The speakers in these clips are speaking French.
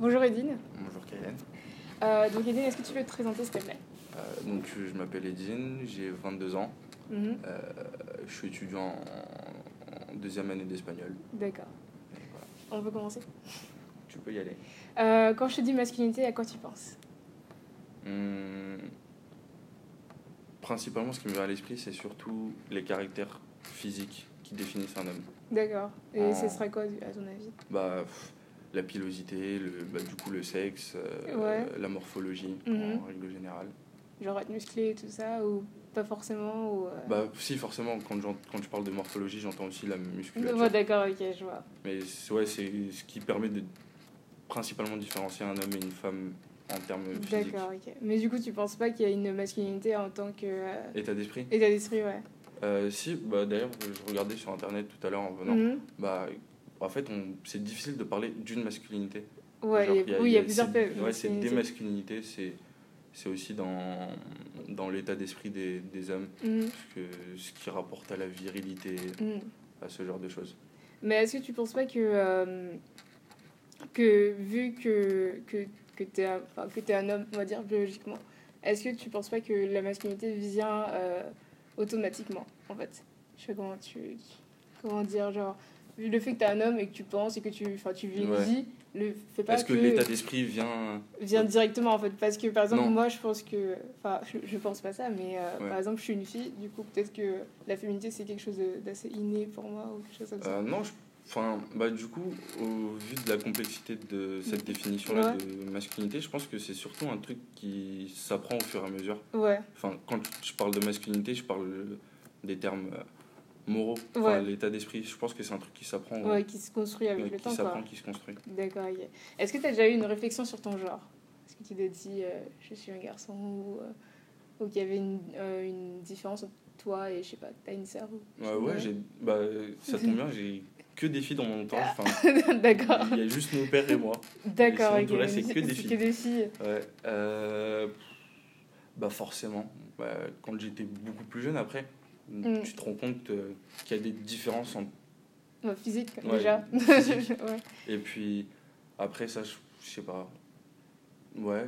Bonjour Edine. Bonjour Kaylen. Euh, donc Edine, est-ce que tu peux te présenter s'il te plaît? Euh, donc je m'appelle Edine, j'ai 22 ans. Mhm. Euh, je suis étudiant en, deuxième année d'espagnol. D'accord. Voilà. On peut commencer? Tu peux y aller. Quand je te dis masculinité, à quoi tu penses? Hum, principalement, ce qui me vient à l'esprit, c'est surtout les caractères physiques qui définissent un homme. D'accord. Et ce serait quoi à ton avis? Bah, pff, la pilosité, le, bah, du coup le sexe, euh, Ouais. la morphologie Mhm. en règle générale. Genre être musclé et tout ça ou pas forcément ou, euh, Bah si forcément, quand, quand je parle de morphologie, j'entends aussi la musculature. D'accord, ok, je vois. Mais c'est- ouais, c'est ce qui permet de principalement différencier un homme et une femme en termes physiques. D'accord, ok. Mais du coup, tu penses pas qu'il y a une masculinité en tant que euh, État d'esprit? état d'esprit, ouais. Euh, Si, bah, d'ailleurs, je regardais sur internet tout à l'heure en venant. Mhm. Bah, en fait, c'est difficile de parler d'une masculinité. Ouais, Genre, il y a- oui, il y a plusieurs Ouais, c'est des masculinités. c'est c'est aussi dans, dans l'état d'esprit des, des hommes, Mhm. que ce qui rapporte à la virilité, Mhm. à ce genre de choses. Mais est-ce que tu penses pas que, euh, que vu que, que, que tu es, un- enfin, que t'es un homme, on va dire biologiquement, est-ce que tu penses pas que la masculinité vient euh, automatiquement, en fait? Je sais pas comment, tu, comment dire, genre, le fait que tu es un homme et que tu penses et que tu, tu vis une Ouais. vie, le fait pas Est-ce que, l'état d'esprit vient... vient directement en fait parce que par exemple Non. moi je pense que enfin je, je pense pas ça mais euh, Ouais. par exemple je suis une fille du coup peut-être que la féminité c'est quelque chose d'assez inné pour moi ou quelque chose comme ça Euh, non, je- enfin, bah, du coup, au vu de la complexité de cette définition-là Ouais. de masculinité, je pense que c'est surtout un truc qui s'apprend au fur et à mesure. ouais Enfin, quand je parle de masculinité, je parle des termes euh, moraux, Ouais. l'état d'esprit. Je pense que c'est un truc qui s'apprend, ouais qui se construit avec le qui temps s'apprend, quoi qui se construit. d'accord est-ce que tu as déjà eu une réflexion sur ton genre? Est-ce que tu t'es dit euh, je suis un garçon ou euh, ou qu'il y avait une, euh, une différence entre toi et je sais pas t'as une sœur ou Ouais, ouais, j'ai, bah, ça tombe bien, j'ai que des filles dans mon. Enfin, d'accord il y a juste mon père et moi. d'accord sinon, ok tout le reste, c'est que des filles. que des filles Ouais. bah forcément. Bah, quand j'étais beaucoup plus jeune, après, Mm. tu te rends compte qu'il y a des différences Ouais, physique Ouais, déjà physique. ouais. Et puis après ça, je, je sais pas. Ouais,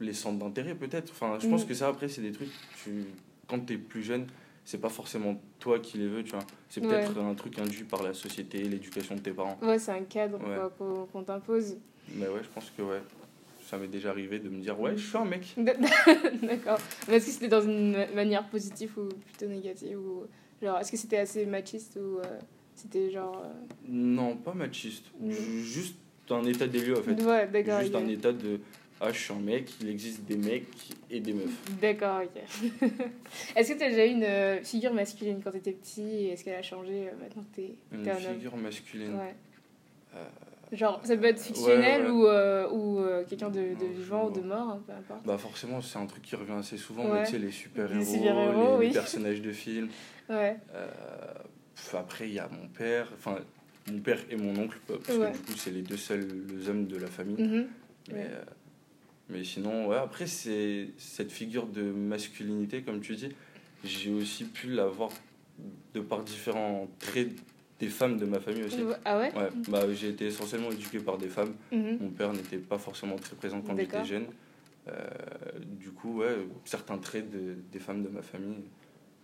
les centres d'intérêt peut-être. Enfin, je pense Mm. que ça après c'est des trucs. Tu, quand t'es plus jeune, c'est pas forcément toi qui les veux, tu vois. C'est peut-être un truc induit par la société, l'éducation de tes parents. Ouais, c'est un cadre Ouais. qu'on qu'on t'impose. Mais ouais, je pense que ouais, ça m'est déjà arrivé de me dire ouais, je suis un mec. D'accord. Mais est-ce que c'était dans une ma- manière positive ou plutôt négative ou genre est-ce que c'était assez machiste ou euh, c'était genre euh, Non, pas machiste. Mm. Ju- Juste un état des lieux en fait. ouais d'accord Juste un état de ah je suis un mec, il existe des mecs et des meufs. D'accord ok. est-ce que tu as déjà eu une euh, figure masculine quand tu étais petit et est-ce qu'elle a changé maintenant que t'es Une t'es un homme? figure masculine. Ouais. Euh, Genre ça peut être fictionnel ouais. ou euh, ou euh, quelqu'un de, de vivant ou de mort hein, peu importe. Bah forcément, c'est un truc qui revient assez souvent, Ouais. mais tu sais, les super-héros, Les super-héros, les, les oui. personnages de films. Ouais. Euh, pff, après, il y a mon père, enfin, mon père et mon oncle, parce que du coup, c'est les deux seuls hommes de la famille. Mhm. Mais, mais sinon, ouais, après, c'est cette figure de masculinité, comme tu dis, j'ai aussi pu la voir de par différents traits des femmes de ma famille aussi. Ah ouais. Ouais, bah, j'ai été essentiellement éduqué par des femmes. Mhm. Mon père n'était pas forcément très présent quand j'étais jeune. Euh, du coup, ouais, certains traits de, des femmes de ma famille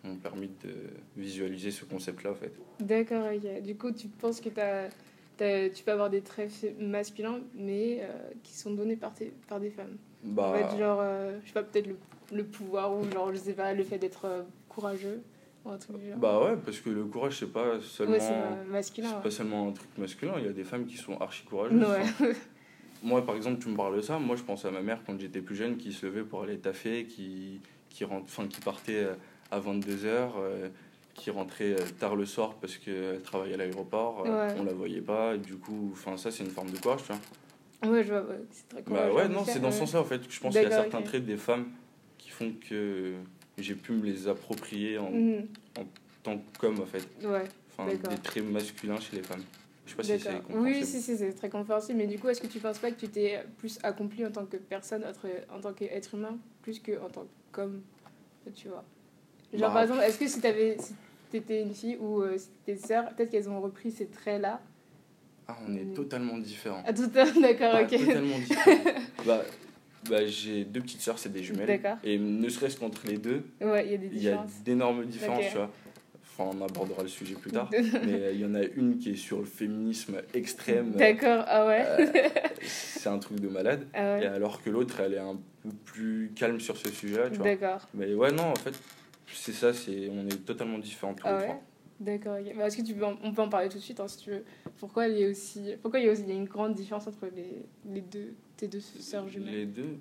m'ont permis de visualiser ce concept-là, en fait. D'accord, ok. Du coup, tu penses que t'as, t'as- tu peux avoir des traits masculins, mais euh, qui sont donnés par, tes, par des femmes. Bah, va être genre, euh, je sais pas, peut-être le, le pouvoir ou genre, je sais pas, le fait d'être euh, courageux ou un truc du genre. bah ouais, parce que le courage, c'est pas seulement, ouais, c'est euh, masculin. c'est ouais. pas seulement un truc masculin. Il y a des femmes qui sont archi courageuses. Ouais. Moi, par exemple, tu me parles de ça. Moi, je pense à ma mère quand j'étais plus jeune qui se levait pour aller taffer, qui, qui, rentre, enfin, qui partait euh, à 22h, qui rentrait euh, tard le soir parce qu'elle travaillait à l'aéroport. euh. On la voyait pas. Et du coup, ça, c'est une forme de courage, tu vois. Ouais, je vois, ouais, c'est très Bah ouais, non, c'est dans ce sens-là, en fait, je pense qu'il y a certains traits des femmes qui font que j'ai pu me les approprier en Mhm. tant qu'homme, en fait. Ouais, Enfin, des traits masculins chez les femmes. Je sais pas si c'est. Oui, si, si, c'est très compréhensible. Mais du coup, est-ce que tu penses pas que tu t'es plus accompli en tant que personne, en tant qu'être humain, plus qu'en tant qu'homme Tu vois? Genre, Bah, par exemple, est-ce que si t'avais. Si t'étais une fille ou euh, si tes sœurs, peut-être qu'elles ont repris ces traits-là? Ah, on est totalement différents. Ah, tout d'accord, Pas ok. Totalement différents. bah, bah, j'ai deux petites sœurs, c'est des jumelles. Et ne serait-ce qu'entre les deux, il y a y d'énormes différences, tu vois. Enfin, on abordera le sujet plus tard. mais euh, il y en a une qui est sur le féminisme extrême. D'accord, ah ouais. Euh, c'est un truc de malade. ah Et alors que l'autre, elle est un peu plus calme sur ce vois. D'accord. Mais ouais, non, en fait, c'est ça, c'est on est totalement différents tous Ah les ouais trois. D'accord, ok. Bah, Est-ce que tu peux en, on peut en parler tout de suite hein, si tu veux? Pourquoi il y a aussi, pourquoi il y a aussi il y a une grande différence entre les, les deux, tes deux sœurs jumelles Les deux.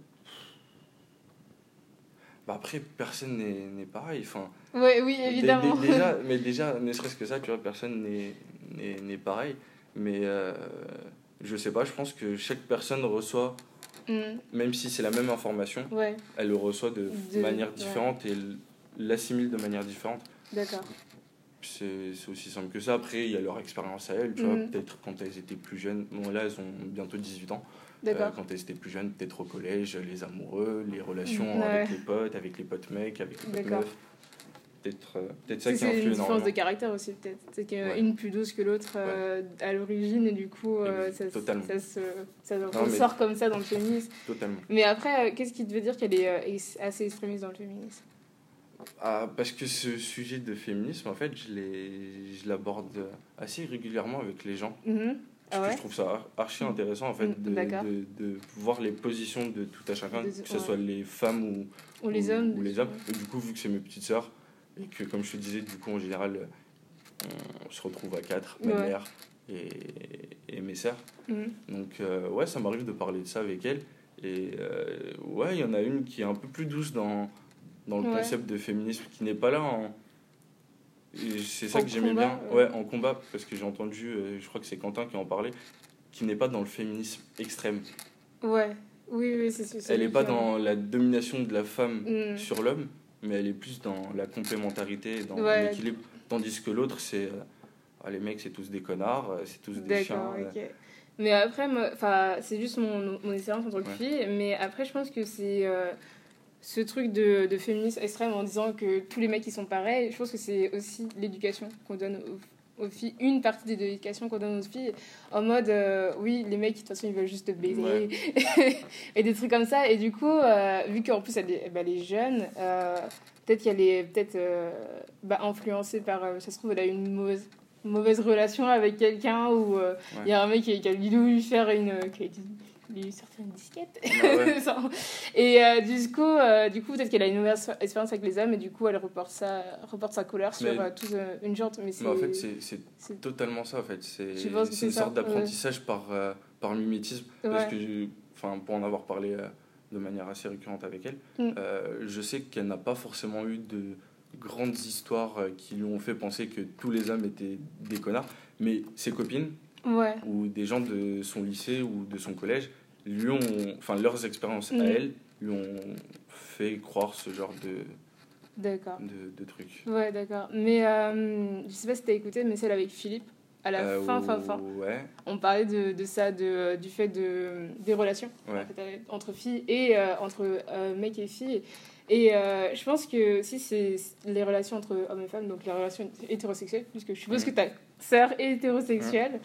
Bah après, personne n'est pareil. Enfin, Ouais, oui, évidemment. dé- déjà, mais déjà, ne serait-ce que ça, tu vois, personne n'est- pareil. Mais euh, je sais pas, je pense que chaque personne reçoit, Hmm, même si c'est la même information, ouais, elle le reçoit de, De- manière ouais. différente et l'assimile de manière différente. d'accord. C'est aussi simple que ça. Après, il y a leur expérience à elles, tu vois. Mhm. Peut-être quand elles étaient plus jeunes. Bon, là, elles ont bientôt 18 ans. Euh, quand elles étaient plus jeunes, peut-être au collège, les amoureux, les relations Ouais. avec les potes, avec les potes mecs, avec les potes meufs. Peut-être euh, ça C'est qui c'est influe une différence énormément. de caractère aussi, peut-être. C'est qu'une Ouais. plus douce que l'autre euh, à l'origine, et du coup, ça, se- ça, se, ça mais- ressort comme ça dans le féminisme. Totalement. Mais après, qu'est-ce qui te veut dire qu'elle est assez extrémiste dans le féminisme? Ah, parce que ce sujet de féminisme, en fait, je l'aborde assez régulièrement avec les gens. Mhm. Parce Ah ouais que je trouve ça ar- archi intéressant, en fait, Mm, de, de, de voir les positions de tout à chacun, De- que ce ouais. soit les femmes ou, Ou les hommes ou les hommes. Et du coup, vu que c'est mes petites sœurs, et que, comme je te disais, du coup, en général, on se retrouve à quatre, ma mère et, et mes sœurs. Mhm. Donc, euh, ouais, ça m'arrive de parler de ça avec elles. Et euh, ouais, il y en a une qui est un peu plus douce dans, dans le concept de féminisme, qui n'est pas là en. C'est ça En que j'aimais bien. ouais. Ouais, en combat, parce que j'ai entendu, euh, je crois que c'est Quentin qui en parlait, qui n'est pas dans le féminisme extrême. Ouais, oui, oui, c'est c'est Elle n'est pas dans la domination de la femme Mhm. sur l'homme, mais elle est plus dans la complémentarité, dans Ouais. l'équilibre. Tandis que l'autre, c'est. euh, ah, les mecs, c'est tous des connards, euh, c'est tous des chiens. D'accord, euh, ok. Mais après, enfin, c'est juste mon, mon expérience en tant que Ouais. fille. Mais après, je pense que c'est euh, ce truc de, de féminisme extrême en disant que tous les mecs ils sont pareils. Je pense que c'est aussi l'éducation qu'on donne aux, aux filles, une partie de l'éducation qu'on donne aux filles, en mode euh, oui, les mecs de toute façon ils veulent juste te baiser Ouais. et des trucs comme ça. Et du coup, euh, vu qu'en plus elle est, bah, elle est jeune, euh, peut-être qu'elle est peut-être euh, bah, influencée par, ça se trouve, elle a une mauvaise mauvaise relation avec quelqu'un ou il Ouais. y a un mec qui, qui a voulu lui faire une qui a dit- lui sortir une disquette Ah ouais. Et euh, du coup euh, du coup peut-être qu'elle a une mauvaise expérience avec les hommes et du coup elle reporte ça reporte sa colère sur Mais- euh, toute une jante mais en fait, c'est- totalement ça en fait. C'est une sorte d'apprentissage par par mimétisme. Parce que pour en avoir parlé de manière assez récurrente avec elle Mm. je sais qu'elle n'a pas forcément eu de grandes histoires qui lui ont fait penser que tous les hommes étaient des connards. Mais ses copines ouais. Ou des gens de son lycée ou de son collège lui ont enfin leurs expériences Mm. à elle lui ont fait croire ce genre de d'accord. de, de trucs ouais d'accord. Mais euh, je sais pas si t'as écouté mais celle avec Philippe à la Euh, fin fin fin. ouais. On parlait de, de ça de, du fait de des relations Ouais. en fait, entre filles et euh, entre euh, mecs et filles. Et euh, je pense que si c'est les relations entre hommes et femmes donc les relations hétérosexuelles puisque je suppose Mhm. que sœur est hétérosexuelle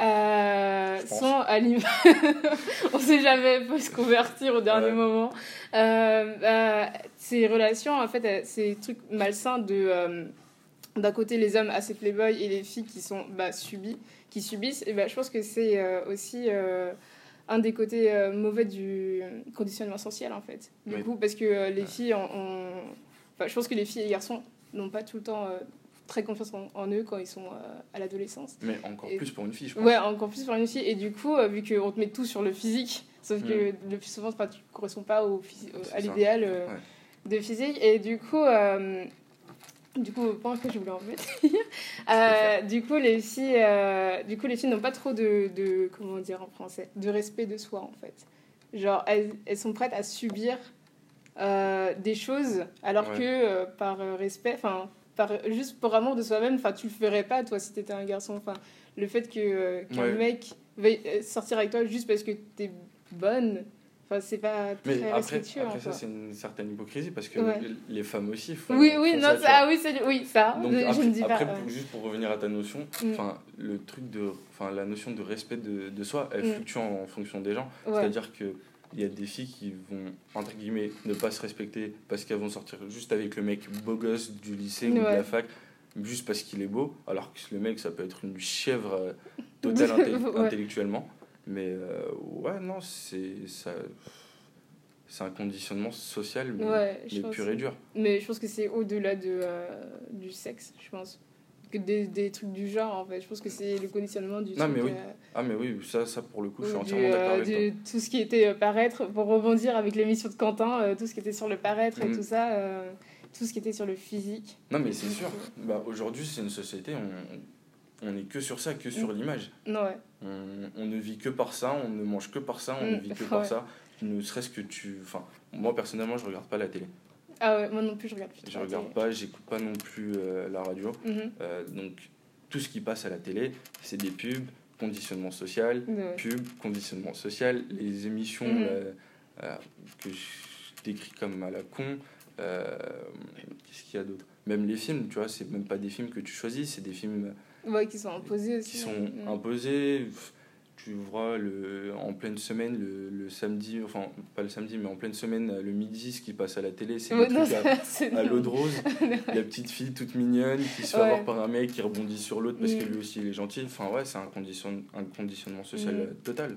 euh, Je pense. sont à on sait jamais peut se convertir au dernier Ouais. moment euh, bah, ces relations en fait euh, ces trucs malsains de euh, d'un côté les hommes assez playboy et les filles qui sont bah, subies qui subissent, et ben, je pense que c'est euh, aussi euh, un des côtés euh, mauvais du conditionnement social, en fait. Du Oui. coup, parce que euh, les filles ont... ont- Enfin, je pense que les filles et les garçons n'ont pas tout le temps euh, très confiance en, en eux quand ils sont euh, à l'adolescence. mais encore Et- plus pour une fille je pense Ouais, encore plus pour une fille. Et du coup, euh, vu qu'on te met tout sur le physique, sauf que Mm. le plus souvent, tu ne corresponds pas au, au- à ça. l'idéal euh, Ouais. de physique. Et du coup, euh, du coup, point que je voulais en venir, du coup, les filles, du coup, les filles n'ont pas trop de, de, comment dire en français, de respect de soi en fait. Genre, elles, elles sont prêtes à subir des choses, alors Ouais. que par respect, enfin, par juste pour amour de soi-même, enfin, tu le ferais pas toi si t'étais un garçon. Enfin, le fait que euh, qu'un Ouais. mec veuille euh, sortir avec toi juste parce que t'es bonne. Enfin, c'est pas très Mais après, après en ça, c'est une certaine hypocrisie parce que Ouais. les femmes aussi font. Oui, oui, font non, ça, ah oui, c'est- oui, ça, Donc je, après, je ne dis après, pas. pour- ouais. juste pour revenir à ta notion, Mm. enfin le truc de, enfin la notion de respect de, de soi, elle Mm. fluctue en, en fonction des gens. C'est-à-dire que il y a des filles qui vont entre guillemets ne pas se respecter parce qu'elles vont sortir juste avec le mec beau gosse du lycée ou de la fac, juste parce qu'il est beau, alors que le mec ça peut être une chèvre euh, totale Ouais. intellectuellement. Mais euh, ouais, non, c'est ça. C'est un conditionnement social, mais, Ouais, mais pur et dur. Mais je pense que c'est au-delà de, euh, du sexe, je pense. Que des, des trucs du genre, en fait. Je pense que c'est le conditionnement du Non, truc, mais oui, euh, Ah, mais oui, ça, ça pour le coup, je suis entièrement d'accord euh, avec toi. du- tout ce qui était euh, paraître, pour rebondir avec l'émission de Quentin, euh, tout ce qui était sur le paraître et Mhm. tout ça, tout ce qui était sur le physique. Non, mais c'est sûr. Bah, Aujourd'hui, c'est une société, on, on est que sur ça, que Mm. sur l'image. Non, ouais. On, on ne vit que par ça, on ne mange que par ça, on ne Mm, vit que par ouais. ça. Ne serait-ce que tu. Enfin, moi personnellement, je regarde pas la télé. Ah ouais, moi non plus, je regarde plus. Je regarde pas, j'écoute pas non plus euh, la radio. Mhm. Euh, donc, tout ce qui passe à la télé, c'est des pubs, conditionnement social, Ouais. pub, conditionnement social, les émissions Mhm. euh, que je décris comme à la con. Qu'est-ce qu'il y a d'autre? Même les films, tu vois, c'est même pas des films que tu choisis, c'est des films Ouais, qui sont imposés aussi. qui sont Mhm. imposés. Tu vois, le, en pleine semaine, le, le samedi, enfin, pas le samedi, mais en pleine semaine, le midi, ce qui passe à la télé, c'est Ouais, à, à l'eau de rose. la petite fille toute mignonne qui se fait Ouais. avoir par un mec qui rebondit sur l'autre parce que Mm. lui aussi il est gentil. Enfin, ouais, c'est un, condition, un conditionnement social Mm. total.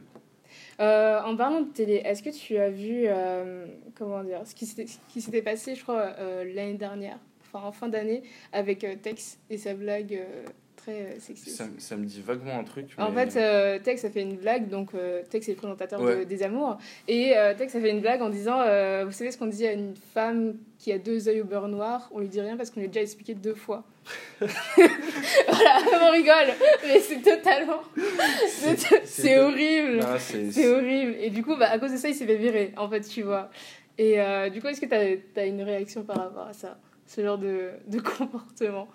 Euh, en parlant de télé, est-ce que tu as vu, euh, comment dire, ce qui s'était ce qui s'était passé, je crois, euh, l'année dernière, enfin en fin d'année, avec Tex et sa blague très euh, sexiste Ça, ça me dit vaguement un truc. En fait, euh, Tex a fait une blague, donc euh, Tex est le présentateur de- des Amours, et euh, Tex a fait une blague en disant Vous savez ce qu'on dit à une femme qui a deux yeux au beurre noir? On lui dit rien parce qu'on lui a déjà expliqué deux fois. voilà, on rigole, mais c'est totalement. C'est horrible Non, c'est- horrible. Et du coup, bah, à cause de ça, il s'est fait virer, en fait, tu vois. Et du coup, est-ce que tu as, une réaction par rapport à ça? Ce genre de, de comportement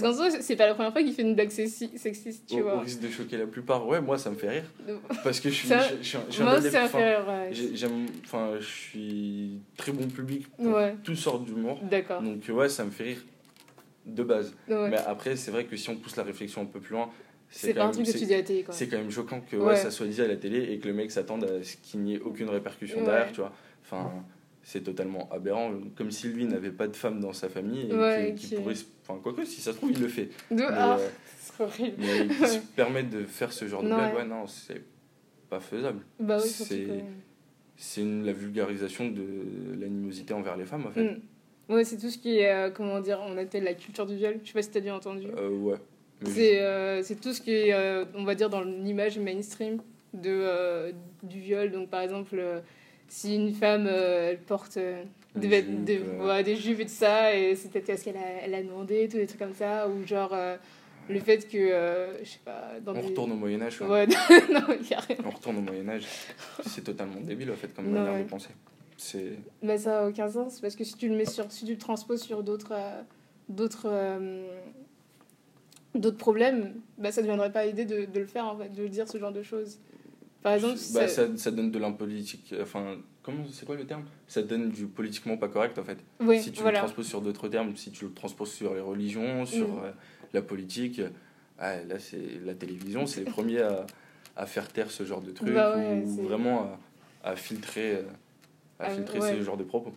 Parce qu'en soi, c'est pas la première fois qu'il fait une blague sexi- sexiste, tu vois. risque de choquer la plupart, ouais, moi ça me fait rire. Parce que je suis, Ça- je, je je Moi, frère. ouais. j'ai- J'aime, enfin, je suis très bon public pour Ouais, toutes sortes d'humour. d'accord. Donc ouais, ça me fait rire de base. Ouais. Mais après, c'est vrai que si on pousse la réflexion un peu plus loin, C'est quand pas un même- truc que tu dis à la télé, quoi. C'est quand même choquant que ça soit dit à la télé et que le mec s'attende à ce qu'il n'y ait aucune répercussion derrière, tu vois. Enfin, c'est totalement aberrant. Comme si lui n'avait pas de femme dans sa famille et Ouais, qu'il qui- pourrait. Enfin, quoique, si ça se trouve, il le fait. De... Ah, euh, c'est horrible. mais se permette de faire ce genre de blague, ouais, non, c'est pas faisable. Bah oui, c'est- C'est la vulgarisation de l'animosité envers les femmes, en fait. Mm. Ouais, c'est tout ce qui est, euh, comment dire, on appelle la culture du viol. Je sais pas si t'as déjà entendu. Euh, ouais. C'est euh, tout ce qui est, euh, on va dire, dans l'image mainstream de, du viol. Donc, par exemple, si une femme, euh, elle porte euh, des, euh. ouais, des jupes et tout ça, et c'est peut-être parce qu'elle a, elle a demandé, tous des trucs comme ça, ou genre le fait que, je sais pas, dans on retourne au Moyen-Âge. ouais. Ouais, non, carrément. On retourne au Moyen-Âge. c'est totalement débile, en fait, comme Non, manière ouais. de penser. C'est. Bah, ça n'a aucun sens, parce que si tu le mets sur, si tu le transposes sur d'autres. d'autres d'autres problèmes, bah, ça ne deviendrait pas l'idée de, de le faire, en fait, de dire ce genre de choses. Par exemple, Bah, ça- ça, donne de l'impolitique. Enfin, comment c'est quoi le terme? Ça donne du politiquement pas correct en fait. oui, si tu voilà. le transposes sur d'autres termes, si tu le transposes sur les religions, sur Mm. euh, la politique, ah, là c'est la télévision, c'est les premiers à, à faire taire ce genre de trucs Bah ouais, ou vraiment à, à filtrer, euh, à Ah, filtrer ouais. ce genre de propos.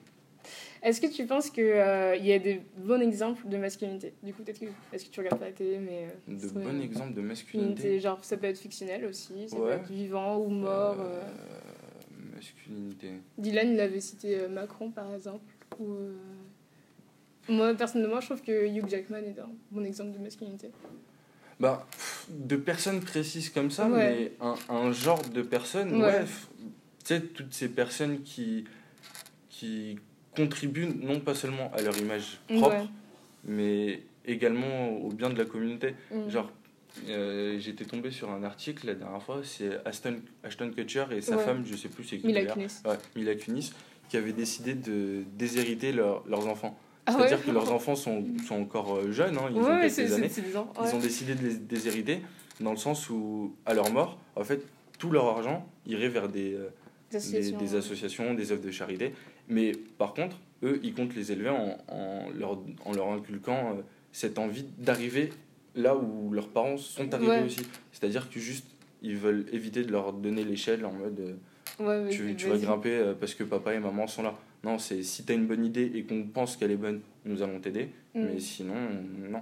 Est-ce que tu penses qu'il y a des bons exemples de masculinité? Du coup, peut-être que. Est-ce que tu regardes pas la télé, mais. euh, De bons exemples de masculinité? Genre, ça peut être fictionnel aussi, ça Ouais. peut être vivant ou mort. Euh, euh. Masculinité. Dylan, il avait cité euh, Macron, par exemple. Ou, euh, Moi, personnellement, je trouve que Hugh Jackman est un bon exemple de masculinité. Bah, de personnes précises comme ça, Ouais. mais un, un genre de personnes, Ouais. ouais. Tu sais, toutes ces personnes qui, qui contribuent non pas seulement à leur image propre, Ouais. mais également au bien de la communauté. Mm. Genre, euh, j'étais tombé sur un article la dernière fois, c'est Ashton, Ashton Kutcher et sa Ouais. femme, je sais plus c'est qui Mila. Kunis. Ouais, Mila Kunis, qui avaient décidé de déshériter leur- leurs enfants. Ah C'est-à-dire que leurs enfants sont, sont encore euh, jeunes, hein, ils ont quelques années. ans. Ils ont décidé de les déshériter dans le sens où, à leur mort, en fait, tout leur argent irait vers des, euh, des, associations. des associations, des œuvres de charité. Mais par contre, eux, ils comptent les élever en, en leur, en leur inculquant euh, cette envie d'arriver là où leurs parents sont arrivés Ouais. aussi. C'est-à-dire que juste, ils veulent éviter de leur donner l'échelle en mode euh, Ouais, tu, vas grimper euh, parce que papa et maman sont là. Non, c'est si tu as une bonne idée et qu'on pense qu'elle est bonne, nous allons t'aider. Mm. Mais sinon, non.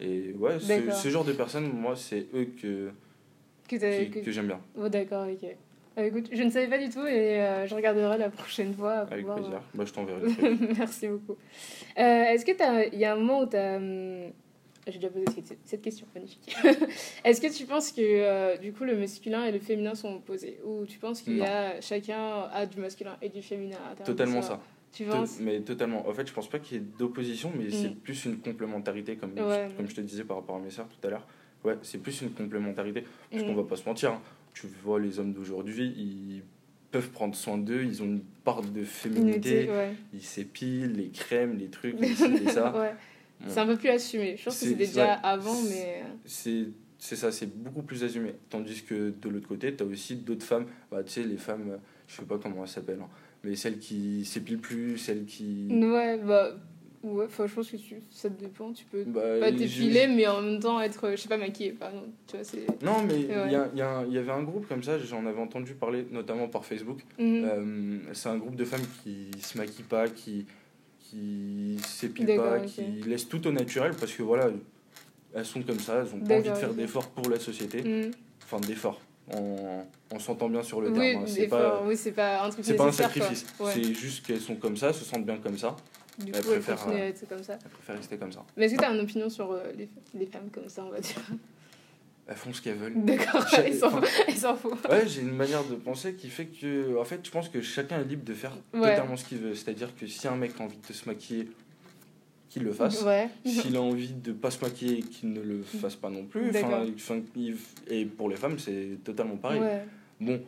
Et ouais, ce, genre de personnes, moi, c'est eux que- que j'aime bien. Oh, d'accord, ok. Euh, écoute, je ne savais pas du tout et euh, je regarderai la prochaine fois. pour Avec voir, plaisir. euh, Bah, je t'enverrai truc. Merci beaucoup. Euh, Est-ce que il y a un moment où tu as. J'ai déjà posé cette, question, magnifique. Est-ce que tu penses que euh, du coup le masculin et le féminin sont opposés? Ou tu penses qu'il y a chacun a du masculin et du féminin à Totalement ça. Tu To- penses? mais totalement. En fait, je pense pas qu'il y ait d'opposition, mais c'est plus une complémentarité, comme, Ouais. comme je te disais par rapport à mes sœurs tout à l'heure. Ouais, c'est plus une complémentarité. Parce Mm. qu'on va pas se mentir, hein. Tu vois les hommes d'aujourd'hui, ils peuvent prendre soin d'eux, ils ont une part de féminité, ouais. ils s'épilent, les crèmes, les trucs, les ci, les ça. ouais. Bon. C'est un peu plus assumé. Je pense que C'est- déjà avant, mais. c'est c'est ça, c'est beaucoup plus assumé. Tandis que de l'autre côté, tu as aussi d'autres femmes, bah, tu sais, les femmes, euh, je sais pas comment elles s'appellent, hein, mais celles qui s'épilent plus, celles qui. Ouais, bah. Ouais, enfin, je pense que tu, ça dépend. Tu peux Bah, pas t'épiler, mais en même temps être, je sais pas, maquillé. Par exemple. Tu vois. Non, mais il Ouais. y, a- y, a y avait un groupe comme ça, j'en avais entendu parler, notamment par Facebook. Mhm. Euh, c'est un groupe de femmes qui se maquillent pas, qui qui s'épilent pas, qui laissent tout au naturel parce que voilà, elles sont comme ça, elles ont pas envie de faire d'efforts pour la société. Mhm. Enfin, d'efforts. On, on s'entend bien sur le Oui, terme. hein. C'est pas, oui, c'est pas un truc c'est pas un sacrifice. Ouais. C'est juste qu'elles sont comme ça, se sentent bien comme ça. Du Elle coup, elle préfère, continue euh, à être comme ça. Elles préfèrent rester comme ça. Mais est-ce que tu as une opinion sur euh, les, les femmes comme ça, on va dire? Elles font ce qu'elles veulent. D'accord, elles s'en foutent. Ouais, j'ai une manière de penser qui fait que, en fait, je pense que chacun est libre de faire Ouais. totalement ce qu'il veut. C'est-à-dire que si un mec a envie de se maquiller, qu'il le fasse. Ouais. S'il a envie de pas se maquiller, qu'il ne le fasse pas non plus. Enfin, et pour les femmes, c'est totalement pareil. Ouais. Bon,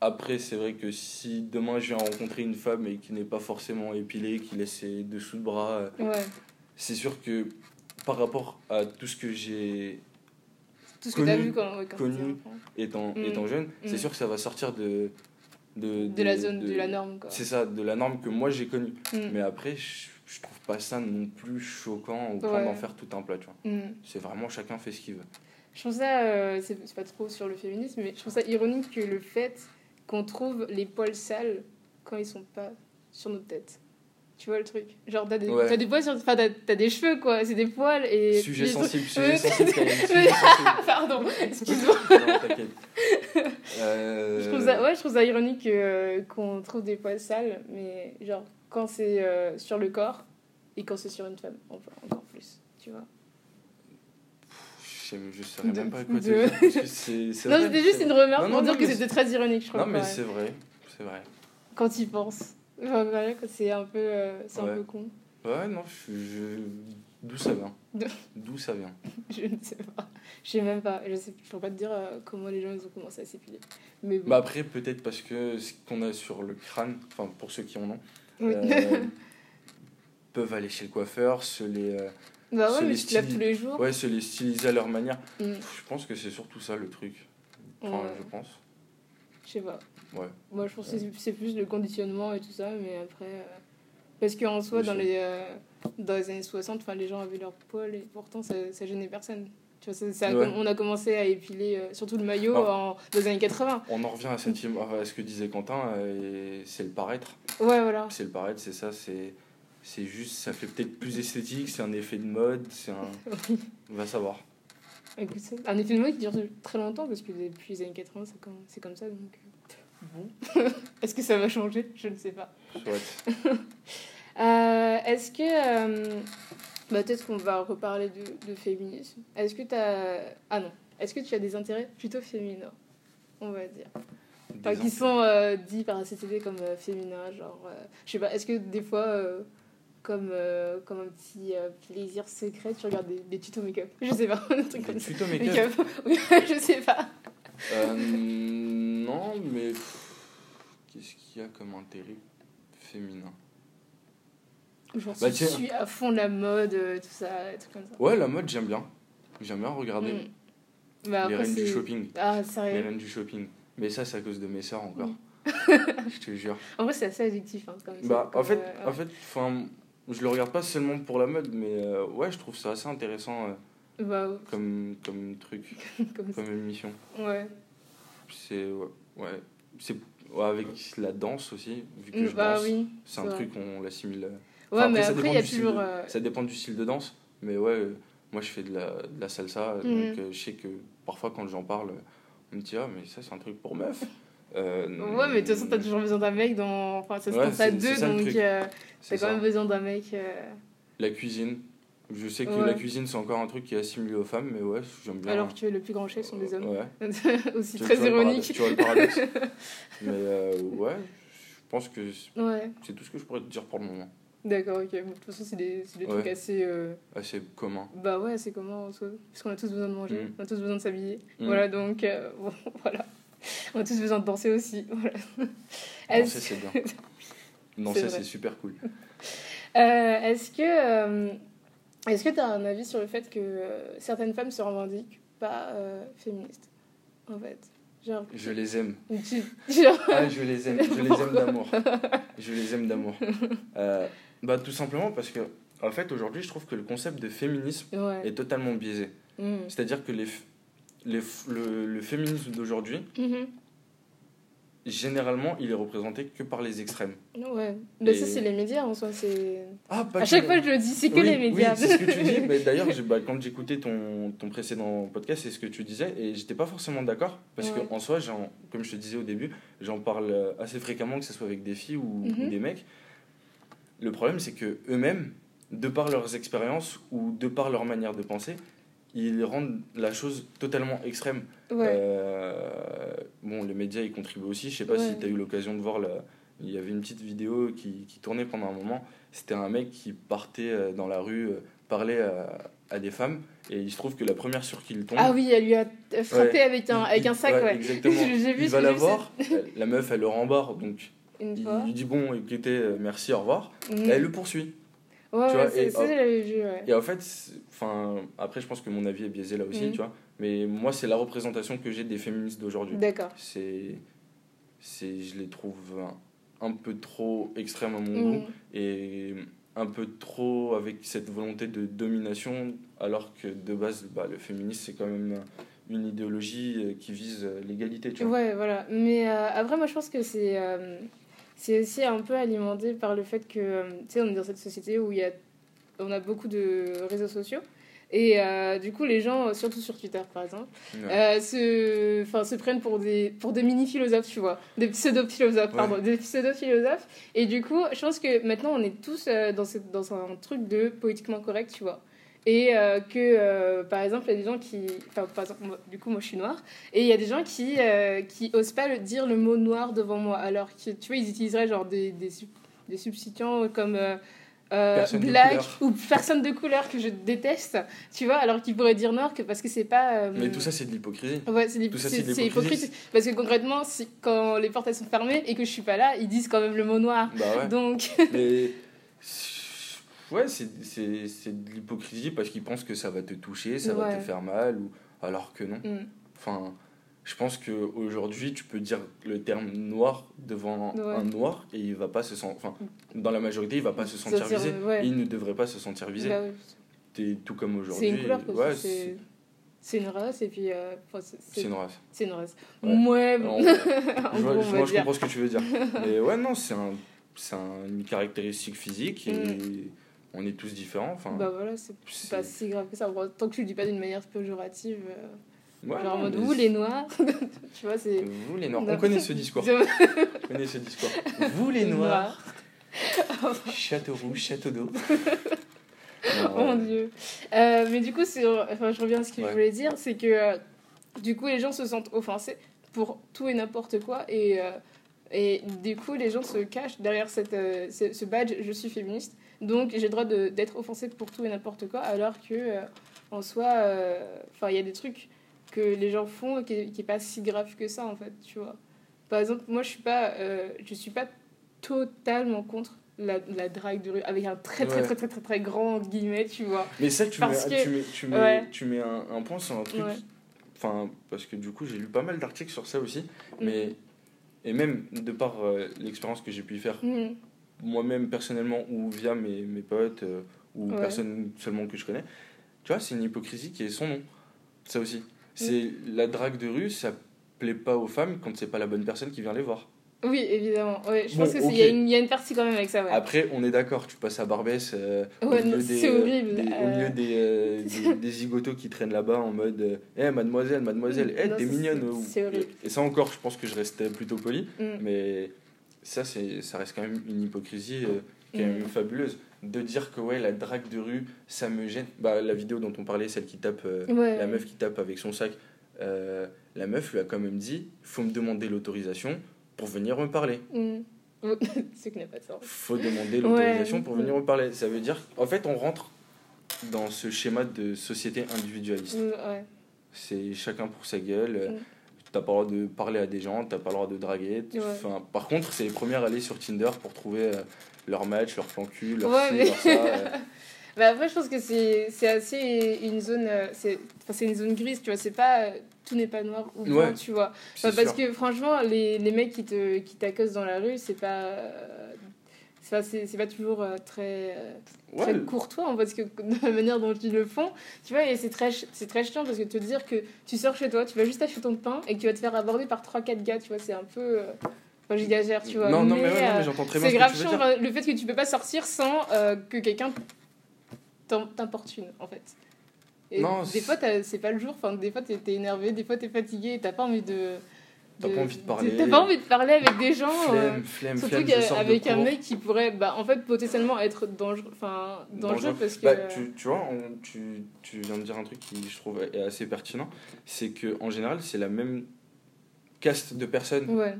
après, c'est vrai que si demain je viens rencontrer une femme et qui n'est pas forcément épilée, qui laisse ses dessous de bras, euh, Ouais. c'est sûr que par rapport à tout ce que j'ai Tout ce que as Connu- vu quand, quand connu. étant, Mm. étant jeune, c'est Mm. sûr que ça va sortir de. De, De la zone, de, la norme, quoi. C'est ça, de la norme que moi j'ai connue. Mm. Mais après, je, je trouve pas ça non plus choquant au point Ouais. d'en faire tout un plat, tu vois. C'est vraiment chacun fait ce qu'il veut. Je trouve ça, euh, c'est pas trop sur le féminisme, mais je trouve ça ironique que le fait qu'on trouve les poils sales quand ils sont pas sur notre tête. Tu vois le truc? Genre, t'as des, Ouais. t'as des poils sur. Enfin, t'as t'as des cheveux, quoi. C'est des poils et. Sujet sensible, sujet sensible. Pardon, excuse-moi. Non, t'inquiète. Euh, Je trouve ça, ouais, je trouve ça ironique euh, qu'on trouve des poils sales, mais genre quand c'est euh, sur le corps et quand c'est sur une femme, enfin, encore plus, tu vois. Je sais- je saurais De- même pas quoi de- c'est- c'est Non, c'était juste une remarque Non, pour non, dire non, que c'était très ironique, je crois. Non, mais c'est vrai. C'est vrai. Quand il pense. C'est un peu, euh, c'est Ouais. un peu con. Ouais, non, je, je- d'où ça vient? De- D'où ça vient? Je ne sais pas. Je sais même pas. Je sais, je peux pas te dire euh, comment les gens ils ont commencé à s'épiler. Mais bon. Bah après, peut-être parce que ce qu'on a sur le crâne, enfin pour ceux qui en ont, Oui. euh, peuvent aller chez le coiffeur, se les, bah ouais, mais tu te laves tous les jours. ouais, se les styliser à leur manière. Mm. Je pense que c'est surtout ça le truc. Enfin, Ouais. je pense. Je sais pas. Ouais. Moi, je pense que c'est- plus le conditionnement et tout ça, mais après. euh, Parce qu'en soi, dans les, euh, dans les années 60, enfin, les gens avaient leur poil et pourtant, ça, ça gênait personne. Tu vois, ça, ça Ouais. on a commencé à épiler euh, surtout le maillot en, dans les années 80. On en revient à, cette, à ce que disait Quentin, euh, c'est le paraître. Ouais, voilà. C'est le paraître, c'est ça, c'est c'est juste, ça fait peut-être plus esthétique, c'est un effet de mode, c'est un... On va savoir. Écoute, un effet de mode qui dure très longtemps parce que depuis les années 80, c'est comme, c'est comme ça. Donc, euh, bon. Est-ce que ça va changer? Je ne sais pas. Euh, Est-ce que. euh, bah, Peut-être qu'on va reparler de, de féminisme. Est-ce que tu as. Ah non. Est-ce que tu as des intérêts plutôt féminins On va dire? Enfin, qui sont euh, dits par la CCD comme féminins. Genre. je sais pas. Est-ce que des fois. Comme, euh, comme un petit euh, plaisir secret, tu regardes des, des tutos make-up. Je sais pas, un truc Des comme ça. tutos make-up. Oui, je sais pas. Euh, non, mais qu'est-ce qu'il y a comme intérêt féminin? Genre, Bah, tu tiens. suis à fond la mode, euh, tout ça, trucs comme ça. Ouais, la mode, j'aime bien. J'aime bien regarder Mm. Bah, les reines du shopping. Ah, Les sérieux. reines du shopping. Mais ça, c'est à cause de mes sœurs encore. Mm. je te jure. En vrai, c'est assez addictif. Hein, comme Bah, comme, en fait, euh, en fait, enfin, je le regarde pas seulement pour la mode, mais euh, ouais, je trouve ça assez intéressant euh, Bah, comme, comme truc, comme émission. Ouais. C'est ouais, ouais. c'est ouais, avec la danse aussi, vu que je bah danse. oui. C'est un truc on l'assimile. euh, Ouais, Enfin, mais après, il y a toujours. de- Ça dépend du style de danse, mais ouais, moi je fais de la, de la salsa, Mhm. donc je sais que parfois quand j'en parle, on me dit ah mais ça c'est un truc pour meuf. Euh, Ouais, mais de toute façon, t'as toujours besoin d'un mec dans. Enfin, ça se Ouais, passe à deux, ça donc euh, t'as quand même besoin d'un mec. euh, La cuisine, je sais que Ouais. la cuisine c'est encore un truc qui est assimilé aux femmes, mais ouais j'aime bien. Alors que le plus grand chef sont des hommes. Ouais. Aussi Tu- très vois ironique. Tu vois le paradoxe. mais euh, ouais, je pense que Ouais, c'est tout ce que je pourrais te dire pour le moment. d'accord, ok. Bon, de toute façon, c'est des, des trucs assez. Assez commun. Bah ouais, c'est comment en soi Parce qu'on a tous besoin de manger, Mm. on a tous besoin de s'habiller. Mm. Voilà, donc bon, voilà. On a tous besoin de danser aussi. Voilà. Danser c'est bien. Danser c'est super cool. euh, est-ce que euh, est-ce que tu as un avis sur le fait que euh, certaines femmes se revendiquent pas féministes En fait? Genre, Je les aime. genre- Ah, je les aime, je les aime d'amour. Je les aime d'amour. Bah, tout simplement parce que, en fait, aujourd'hui, je trouve que le concept de féminisme Ouais. est totalement biaisé. Mm. C'est-à-dire que les, les, le, le féminisme d'aujourd'hui, Mhm. généralement, il est représenté que par les extrêmes. Ouais. Mais ça, c'est les médias en soi. C'est... Ah, pas À que- chaque fois, je le dis, c'est que oui, les médias. Oui, c'est ce que tu dis. Mais D'ailleurs, bah, quand j'écoutais ton, ton précédent podcast, c'est ce que tu disais, et j'étais pas forcément d'accord, parce Ouais. que en soi, j'en- comme je te disais au début, j'en parle assez fréquemment, que ce soit avec des filles ou, ou Mhm. des mecs. Le problème, c'est que eux-mêmes, de par leurs expériences ou de par leur manière de penser, ils rendent la chose totalement extrême. ouais. Euh, bon, les médias y contribuent aussi. Je sais pas Ouais. si tu as eu l'occasion de voir, la... il y avait une petite vidéo qui, qui tournait pendant un moment. C'était un mec qui partait euh, dans la rue euh, parler à, à des femmes et il se trouve que la première sur qui il tombe. Ah oui, elle lui a frappé Ouais. avec, un, avec sac, ouais. Exactement. J'ai vu il va la voir, la meuf elle le rembarre donc Une il fois. lui dit bon écoutez merci au revoir et elle le poursuit. Ouais, tu vois, c'est- et ça, vu, ouais. Et en fait, enfin après je pense que mon avis est biaisé là aussi, Mhm. tu vois. Mais moi c'est la représentation que j'ai des féministes d'aujourd'hui. D'accord. c'est c'est je les trouve un, un peu trop extrêmes à mon Mhm. goût et un peu trop avec cette volonté de domination alors que de base bah, le féminisme c'est quand même une idéologie euh, qui vise euh, l'égalité tu vois Ouais, voilà. Mais euh, après, moi, je pense que c'est euh, c'est aussi un peu alimenté par le fait que, euh, tu sais, on est dans cette société où il y a, on a beaucoup de réseaux sociaux. Et euh, du coup, les gens, surtout sur Twitter par exemple, euh, se, se prennent pour des, pour des mini-philosophes, tu vois. Des pseudo-philosophes, Ouais. pardon. Des pseudo-philosophes. Et du coup, je pense que maintenant, on est tous euh, dans, cette, dans un truc de politiquement correct, tu vois. Et euh, que, euh, par exemple, il y a des gens qui. Enfin, par exemple, moi- du coup, moi, je suis noire. Et il y a des gens qui, euh, qui osent pas le, dire le mot noir devant moi. Alors que, tu vois, ils utiliseraient genre des, des, des substituants comme. euh, black ou personne de couleur que je déteste, tu vois, alors qu'ils pourraient dire noir que parce que c'est pas. mais tout ça c'est de l'hypocrisie Ouais, c'est hypocrite. Parce que concrètement, si, quand les portes elles sont fermées et que je suis pas là, ils disent quand même le mot noir. bah ouais Donc, mais ouais c'est de l'hypocrisie parce qu'ils pensent que ça va te toucher ça va te faire mal ou alors que non mm, Enfin, je pense qu'aujourd'hui, tu peux dire le terme noir devant Ouais. un noir et il va pas se sentir. Enfin, dans la majorité, il va pas se sentir visé. ouais. Et il ne devrait pas se sentir visé. bah oui. T'es tout comme c'est aujourd'hui. une couleur, quoi. Ouais, c'est c'est c'est une race et puis. euh, c'est- une race. c'est une race. Ouais. Bon. je, vois- moi, je comprends ce que tu veux dire. Mais ouais, non, c'est un, c'est un- une caractéristique physique et on est tous différents. Enfin. Bah voilà, c'est pas si grave que ça. Bon, Tant que tu le dis pas d'une manière péjorative, euh, ouais, genre en mode vous les noirs, tu vois, c'est. Vous les noirs. On connaît ce discours. On connaît ce discours. Vous les noirs. Château rouge, château d'eau. Oh mon dieu. Euh, mais du coup, enfin, je reviens à ce que Ouais. je voulais dire, c'est que euh, du coup, les gens se sentent offensés pour tout et n'importe quoi. Et, et du coup, les gens se cachent derrière cette, ce, ce badge je suis féministe. Donc, j'ai le droit d'être offensé pour tout et n'importe quoi, alors que euh, en soi, euh, il y a des trucs que les gens font qui n'est pas si grave que ça, en fait, tu vois. Par exemple, moi, je suis pas, euh, je suis pas totalement contre la, la drague de rue, avec un très, très, Ouais. très, très, très, très grand guillemet, tu vois. Mais ça, tu mets, que- tu mets, tu mets, ouais. tu mets un, un point sur un truc. Ouais. Enfin, parce que du coup, j'ai lu pas mal d'articles sur ça aussi. Mm. Mais et même de par euh, l'expérience que j'ai pu y faire Mhm. Moi-même personnellement ou via mes, mes potes euh, ou Ouais. personnes seulement que je connais, tu vois, c'est une hypocrisie qui est son nom. Ça aussi. C'est la drague de rue, ça plaît pas aux femmes quand c'est pas la bonne personne qui vient les voir. Oui, évidemment. Ouais, je Bon, pense qu'il ok. y, a une- il y a une partie quand même avec ça. Ouais. Après, on est d'accord, tu passes à Barbès euh, au Ouais, milieu non, des, c'est euh, horrible. des- au milieu des, euh, des, des zigotos qui traînent là-bas en mode Eh mademoiselle, mademoiselle, eh Non, t'es mignonne. c'est horrible. Et ça encore, je pense que je restais plutôt poli, Mm. mais ça, c'est, ça reste quand même une hypocrisie euh, quand même Mm. fabuleuse. De dire que ouais, la drague de rue, ça me gêne. Bah, la vidéo dont on parlait, celle qui tape, euh, Ouais. la meuf qui tape avec son sac, euh, la meuf lui a quand même dit faut me demander l'autorisation pour venir me parler. Mm. Ce qui n'a pas de sens. faut demander l'autorisation Ouais. pour venir me parler. Ça veut dire, en fait, on rentre dans ce schéma de société individualiste. Mm, Ouais. C'est chacun pour sa gueule. T'as pas le droit de parler à des gens, t'as pas le droit de draguer. Ouais. Enfin, par contre, c'est les premières à aller sur Tinder pour trouver euh, leur match, leur plan cul, leur Ouais, ci, mais- leur ça. euh. Bah après, je pense que c'est assez une zone. euh, C'est une zone grise, tu vois. C'est pas. euh, Tout n'est pas noir ou blanc, Ouais, tu vois. Enfin, parce sûr. que franchement, les, les mecs qui te qui t'accostent dans la rue, c'est pas. Euh, c'est pas, toujours euh, très, euh, Ouais, très courtois en parce que de la manière dont ils le font. Tu vois et c'est très c'est très chiant parce que te dire que tu sors chez toi tu vas juste acheter ton pain et que tu vas te faire aborder par 3-4 gars tu vois c'est un peu euh, enfin j'exagère tu vois. Non, non, mais, ouais, euh, mais j'entends très bien c'est ce grave chiant le fait que tu peux pas sortir sans euh, que quelqu'un t'im- t'importune en fait. Et Non, des fois c'est pas le jour enfin des fois t'es énervé des fois t'es fatigué t'as pas envie de T'as pas envie de parler. t'as pas envie de parler avec des gens euh, Flemme, flemme, Surtout flemme, de qu'avec un mec qui pourrait, bah, en fait, potentiellement être dangereux, enfin, dangereux Dangereux. parce que. Bah, tu, tu vois, on- tu, tu viens de dire un truc qui, je trouve, est assez pertinent. C'est que en général, c'est la même caste de personnes. Ouais,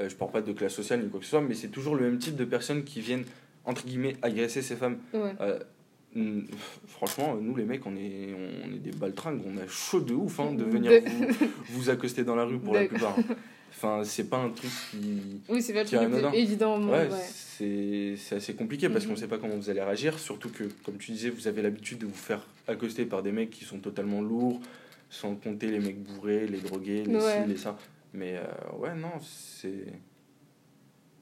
Euh, je parle pas de classe sociale ni quoi que ce soit, mais c'est toujours le même type de personnes qui viennent, entre guillemets, agresser ces femmes. ouais. Euh, franchement, nous les mecs, on est, on est des baltringues, on a chaud de ouf hein, de venir De- vous, vous accoster dans la rue pour la plupart. Enfin, c'est pas un truc qui. Oui, c'est pas truc évident Ouais, ouais. c'est assez compliqué parce Mhm. qu'on sait pas comment vous allez réagir. Surtout que, comme tu disais, vous avez l'habitude de vous faire accoster par des mecs qui sont totalement lourds, sans compter les mecs bourrés, les drogués, les Ouais. ci, les ça. Mais euh, ouais, non, c'est.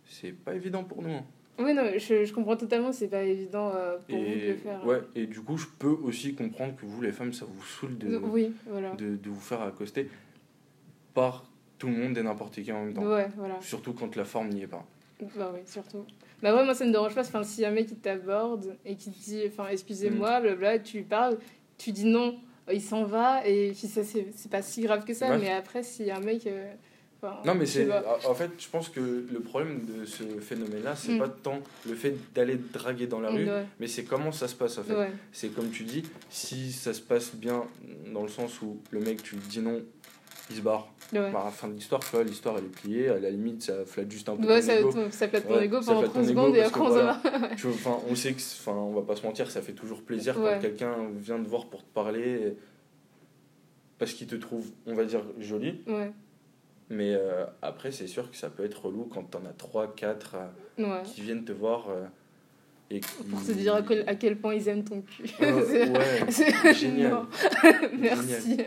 C'est pas évident pour nous. hein. Oui, non, je, je comprends totalement c'est pas évident euh, pour vous de Et, le faire. ouais, et du coup, je peux aussi comprendre que vous, les femmes, ça vous saoule de, Oui, voilà. de, de vous faire accoster par tout le monde et n'importe qui en même temps. Ouais, voilà. Surtout quand la forme n'y est pas. Bah oui, surtout. Bah ouais, moi ça me dérange pas. Enfin, si un mec il t'aborde et qui te dit, enfin, excusez-moi, Mm. blabla, tu lui parles, tu dis non, il s'en va et puis ça c'est pas si grave que ça. Ouais. Mais après, si un mec. euh, enfin, Non, mais c'est. En fait, je pense que le problème de ce phénomène-là, c'est Mm. pas tant le fait d'aller draguer dans la rue, Ouais, mais c'est comment ça se passe en fait. ouais. C'est comme tu dis, si ça se passe bien dans le sens où le mec, tu lui dis non, il se barre. ouais. Bah, à la fin de l'histoire, tu vois, l'histoire elle est pliée, à la limite, ça flatte juste un peu Ouais, ton ça, ton- ça plate ton ego pendant flatte 30 ton ego secondes et après on voilà. vois, Enfin, on sait que, enfin, on va pas se mentir, ça fait toujours plaisir quand quelqu'un vient te voir pour te parler parce qu'il te trouve, on va dire, jolie. Ouais, Mais euh, après, c'est sûr que ça peut être relou quand t'en as 3, 4 ouais. qui viennent te voir euh, et qui... Pour te dire à quel, à quel point ils aiment ton cul. Euh, C'est- ouais, c'est- génial. Merci.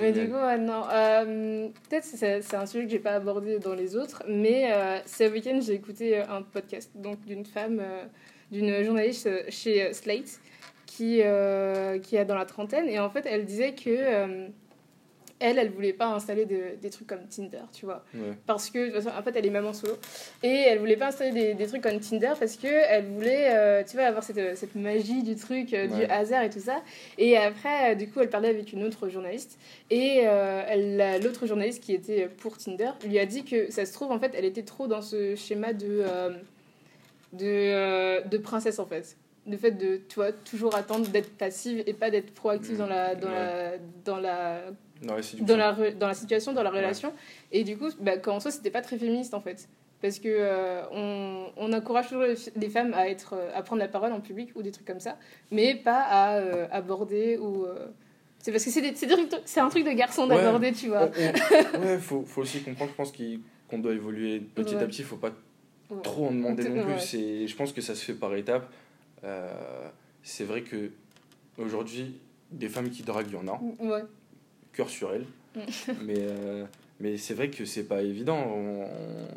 Mais du coup, ouais, non. euh, Peut-être que c'est un sujet que j'ai pas abordé dans les autres, mais euh, ce week-end, j'ai écouté euh, un podcast donc d'une femme, euh, d'une journaliste euh, chez euh, Slate, qui, euh, qui est dans la trentaine, et en fait, elle disait que. Euh, elle, elle voulait pas installer de- des trucs comme Tinder, tu vois. Ouais. Parce que, de toute façon, en fait, elle est maman solo. Et elle voulait pas installer des, des trucs comme Tinder parce que elle voulait, euh, tu vois, avoir cette, cette magie du truc, euh, du hasard et tout ça. Et après, euh, du coup, elle parlait avec une autre journaliste. Et euh, la- l'autre journaliste qui était pour Tinder lui a dit que ça se trouve, en fait, elle était trop dans ce schéma de, euh, de, euh, de princesse, en fait. Le fait de, tu vois, toujours attendre d'être passive et pas d'être proactive dans la, dans la, dans la Dans la séduction. dans la, re- dans la situation, dans la Ouais. relation. Et du coup, bah, quand en soi, c'était pas très féministe en fait. Parce que euh, on, on encourage toujours les, femmes à, être, euh, à prendre la parole en public ou des trucs comme ça, mais pas à euh, aborder ou. euh, C'est parce que c'est un truc de garçon Ouais. d'aborder, tu vois. On- on- ouais, faut, faut aussi comprendre, je pense qu'on doit évoluer petit Ouais. à petit, faut pas trop en demander non plus. C'est, je pense que ça se fait par étapes. C'est vrai que aujourd'hui, des femmes qui draguent, il y en a, Ouais. Cœur sur elles. Mm. mais, euh, mais c'est vrai que c'est pas évident. On- on-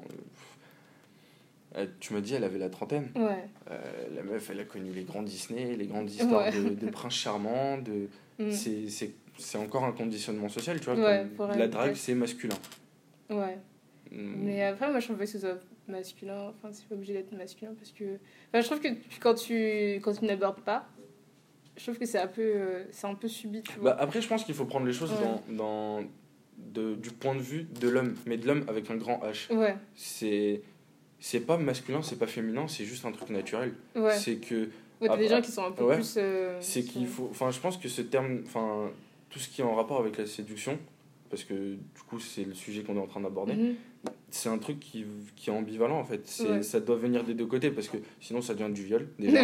Tu m'as dit, elle avait la trentaine. Ouais. Euh, la meuf, elle a connu les grands Disney, les grandes histoires Ouais. de, de princes charmants. De... Mm. C'est- C'est c'est encore un conditionnement social, tu vois. Ouais, comme pour la elle, drague, c'est masculin. Ouais. Mm. Mais après, moi, je trouve pas que ce soit masculin. Enfin, c'est pas obligé d'être masculin parce que. Enfin, je trouve que quand tu, quand tu n'abordes pas, je trouve que c'est un peu, euh, c'est un peu subi, tu vois. Bah, après, je pense qu'il faut prendre les choses Ouais. dans, dans de, du point de vue de l'homme, mais de l'homme avec un grand H. ouais, C'est c'est pas masculin, c'est pas féminin, c'est juste un truc naturel. ouais. C'est que Ouais, des gens qui sont un peu plus. euh, c'est qu'il faut enfin je pense que ce terme enfin tout ce qui est en rapport avec la séduction parce que du coup c'est le sujet qu'on est en train d'aborder Mhm. C'est un truc qui, qui est ambivalent en fait c'est Ouais. ça doit venir des deux côtés parce que sinon ça devient du viol déjà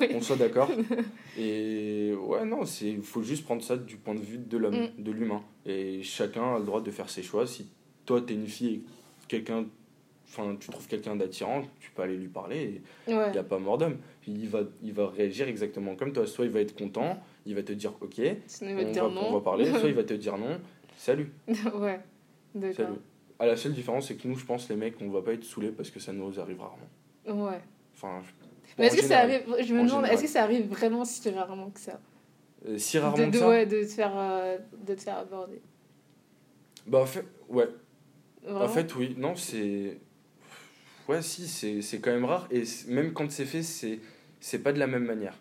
Oui. on soit d'accord et ouais non il faut juste prendre ça du point de vue de l'homme Mm. de l'humain et chacun a le droit de faire ses choix si toi t'es une fille et quelqu'un enfin tu trouves quelqu'un d'attirant tu peux aller lui parler et Ouais. il n'y a pas mort d'homme. Il va, il va réagir exactement comme toi. Soit il va être content, il va te dire ok, Sinon, il va on dire va, non. on va parler, soit il va te dire non, salut. ouais. D'accord. salut. Ah, la seule différence, c'est que nous, je pense, les mecs, on va pas être saoulés parce que ça nous arrive rarement. Ouais. Enfin, Mais est-ce que ça arrive Je me demande, est-ce que ça arrive vraiment si rarement que ça? Euh, si rarement de, que ça ouais, de te faire, euh, de te faire aborder. Bah, en fait, ouais. Vraiment? En fait, oui. Non, c'est. Ouais, si, c'est quand même rare. Et même quand c'est fait, c'est pas de la même manière.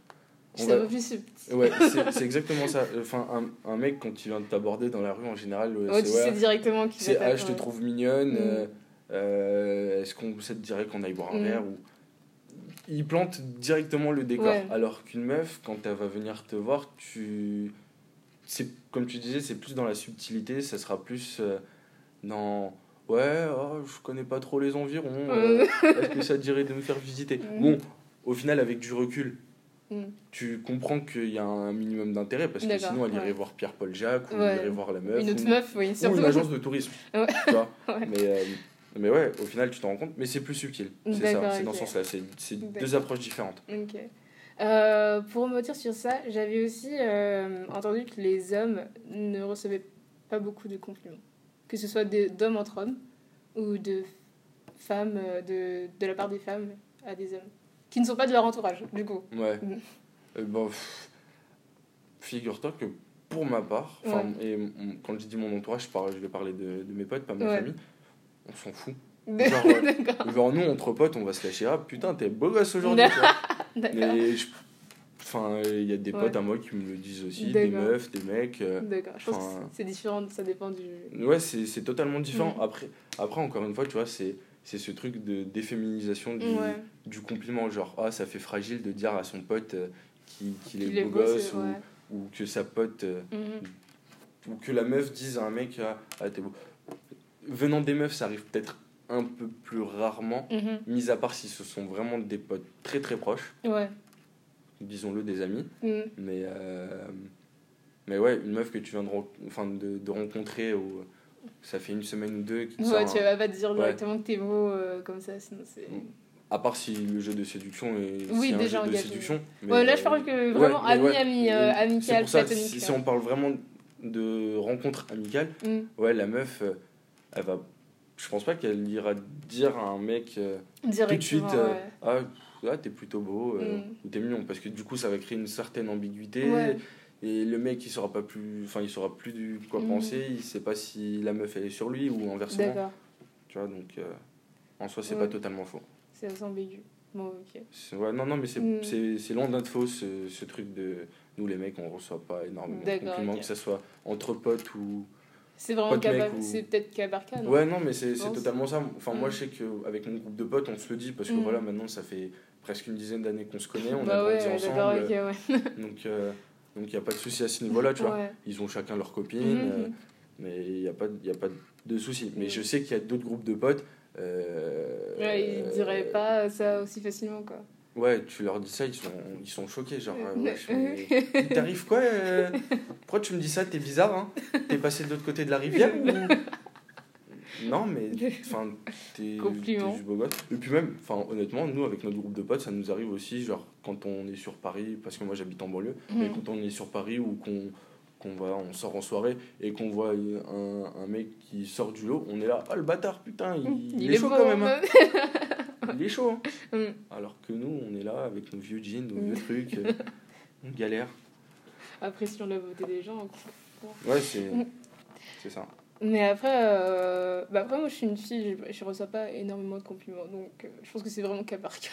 C'est un va- peu plus subtil. Ouais, c'est c'est exactement ça. Enfin, un, un mec, quand il vient de t'aborder dans la rue, en général, Ouais, tu c'est ouais, sais directement qu'il C'est ah, je te trouve mignonne. Mm. euh, euh, Est-ce qu'on ça te dirait qu'on aille boire un Mm. verre ou... Il plante directement le décor. Ouais. Alors qu'une meuf, quand elle va venir te voir, tu. C'est comme tu disais, c'est plus dans la subtilité. Ça sera plus euh, dans. Ouais, oh, je connais pas trop les environs. euh, Est-ce que ça te dirait de me faire visiter? Mm. Bon, au final, avec du recul, Mm. tu comprends qu'il y a un minimum d'intérêt parce que sinon, elle irait ouais. voir Pierre-Paul Jacques ou Ouais. elle irait voir la meuf. Une autre ou- meuf, oui, ou surtout. une agence de tourisme. Ouais. Tu vois Ouais. mais, euh, mais ouais, au final, tu t'en rends compte. Mais c'est plus subtil. C'est ça, c'est dans ce sens-là. C'est deux approches différentes. Ok. Euh, pour rebondir sur ça, j'avais aussi euh, entendu que les hommes ne recevaient pas beaucoup de compliments. Que ce soit d'hommes entre hommes ou de femmes, euh, de, de la part des femmes à des hommes. Qui ne sont pas de leur entourage, du coup. Ouais. Mm. Euh, bah, Figure-toi que pour ma part, enfin, et quand je dis mon entourage, je, parle, je vais parler de, de mes potes, pas ma Ouais. famille, on s'en fout. Genre, euh. Genre, nous, entre potes, on va se lâcher. Ah putain, t'es beau gosse aujourd'hui. Enfin, il y a des Ouais. potes à moi qui me le disent aussi, des meufs, des mecs. euh, D'accord. Je pense que c'est différent, ça dépend du. Ouais, c'est c'est totalement différent. Mm. Après, après, encore une fois, tu vois, c'est c'est ce truc de déféminisation du, Ouais. du compliment. Genre, ah, ça fait fragile de dire à son pote euh, qu'il est beau gosse ou, que sa pote. euh, Mhm. ou que la meuf dise à un mec, ah, ah, t'es beau. Venant des meufs, ça arrive peut-être un peu plus rarement, Mhm. mis à part si ce sont vraiment des potes très très proches, Ouais. disons-le, des amis. Mhm. Mais, euh, mais ouais, une meuf que tu viens de, enfin, de, de rencontrer, ou ça fait une semaine ou deux, qui te Ouais, sort tu vas pas te dire Ouais. directement que t'es beau euh, comme ça, sinon c'est. À part si le jeu de séduction est Oui, si un déjà jeu de séduction. mais, Ouais, là je euh, parle que ouais, vraiment ami, ami, euh, euh, amical, pour ça, platonique. si, si on parle vraiment de rencontre amicale, Mm. ouais, la meuf, euh, elle va. Je pense pas qu'elle ira dire à un mec euh, tout de suite euh. Ah, ah, t'es plutôt beau euh, Mm. t'es mignon. Parce que du coup, ça va créer une certaine ambiguïté. Et le mec, il saura pas plus. Enfin, il saura plus du quoi Mm. penser. Il sait pas si la meuf, elle est sur lui ou inversement. D'accord, Tu vois, donc euh, en soi, c'est Ouais. pas totalement faux. c'est assez ambigu. Bon, ok. Ouais, non, non, mais c'est Mm. c'est loin d'être faux ce, ce truc de. Nous, les mecs, on reçoit pas énormément de compliments, que ce soit entre potes ou. C'est vraiment ou- C'est peut-être cas par cas, non? Ouais, non, mais c'est totalement ça. Enfin, moi, Mm. je sais qu'avec mon groupe de potes, on se le dit parce que Mm. voilà, maintenant, ça fait presque une dizaine d'années qu'on se connaît, on bah a grandi ouais, ensemble. ouais. Donc, euh, donc il n'y a pas de souci à ce niveau-là, tu vois. Ouais. Ils ont chacun leurs copines, Mhm. euh, mais il n'y a, pas de- y a pas de souci. Mais Mm. je sais qu'il y a d'autres groupes de potes. euh, Ouais, ils diraient pas ça aussi facilement, quoi. Ouais, tu leur dis ça, ils sont, ils sont choqués. Genre, euh, Euh, mais il t'arrive quoi Pourquoi tu me dis ça T'es bizarre, hein? T'es passé de l'autre côté de la rivière ou... Non, mais enfin, t'es juste beau gosse. Et puis même, enfin, honnêtement, nous, avec notre groupe de potes, ça nous arrive aussi, genre, quand on est sur Paris, parce que moi j'habite en banlieue, mais Mhm. quand on est sur Paris ou qu'on qu'on va, on sort en soirée et qu'on voit un, un mec qui sort du lot, on est là, ah le bâtard, putain, il, il est, chaud quand même. hein. il est chaud. hein. Mm. Alors que nous, on est là avec nos vieux jeans, nos vieux trucs, euh, on galère. Apprécions la beauté des gens. quoi. Ouais, c'est c'est ça. Mais après, euh, bah après, moi je suis une fille, je, je reçois pas énormément de compliments. Donc euh, je pense que c'est vraiment cas par cas.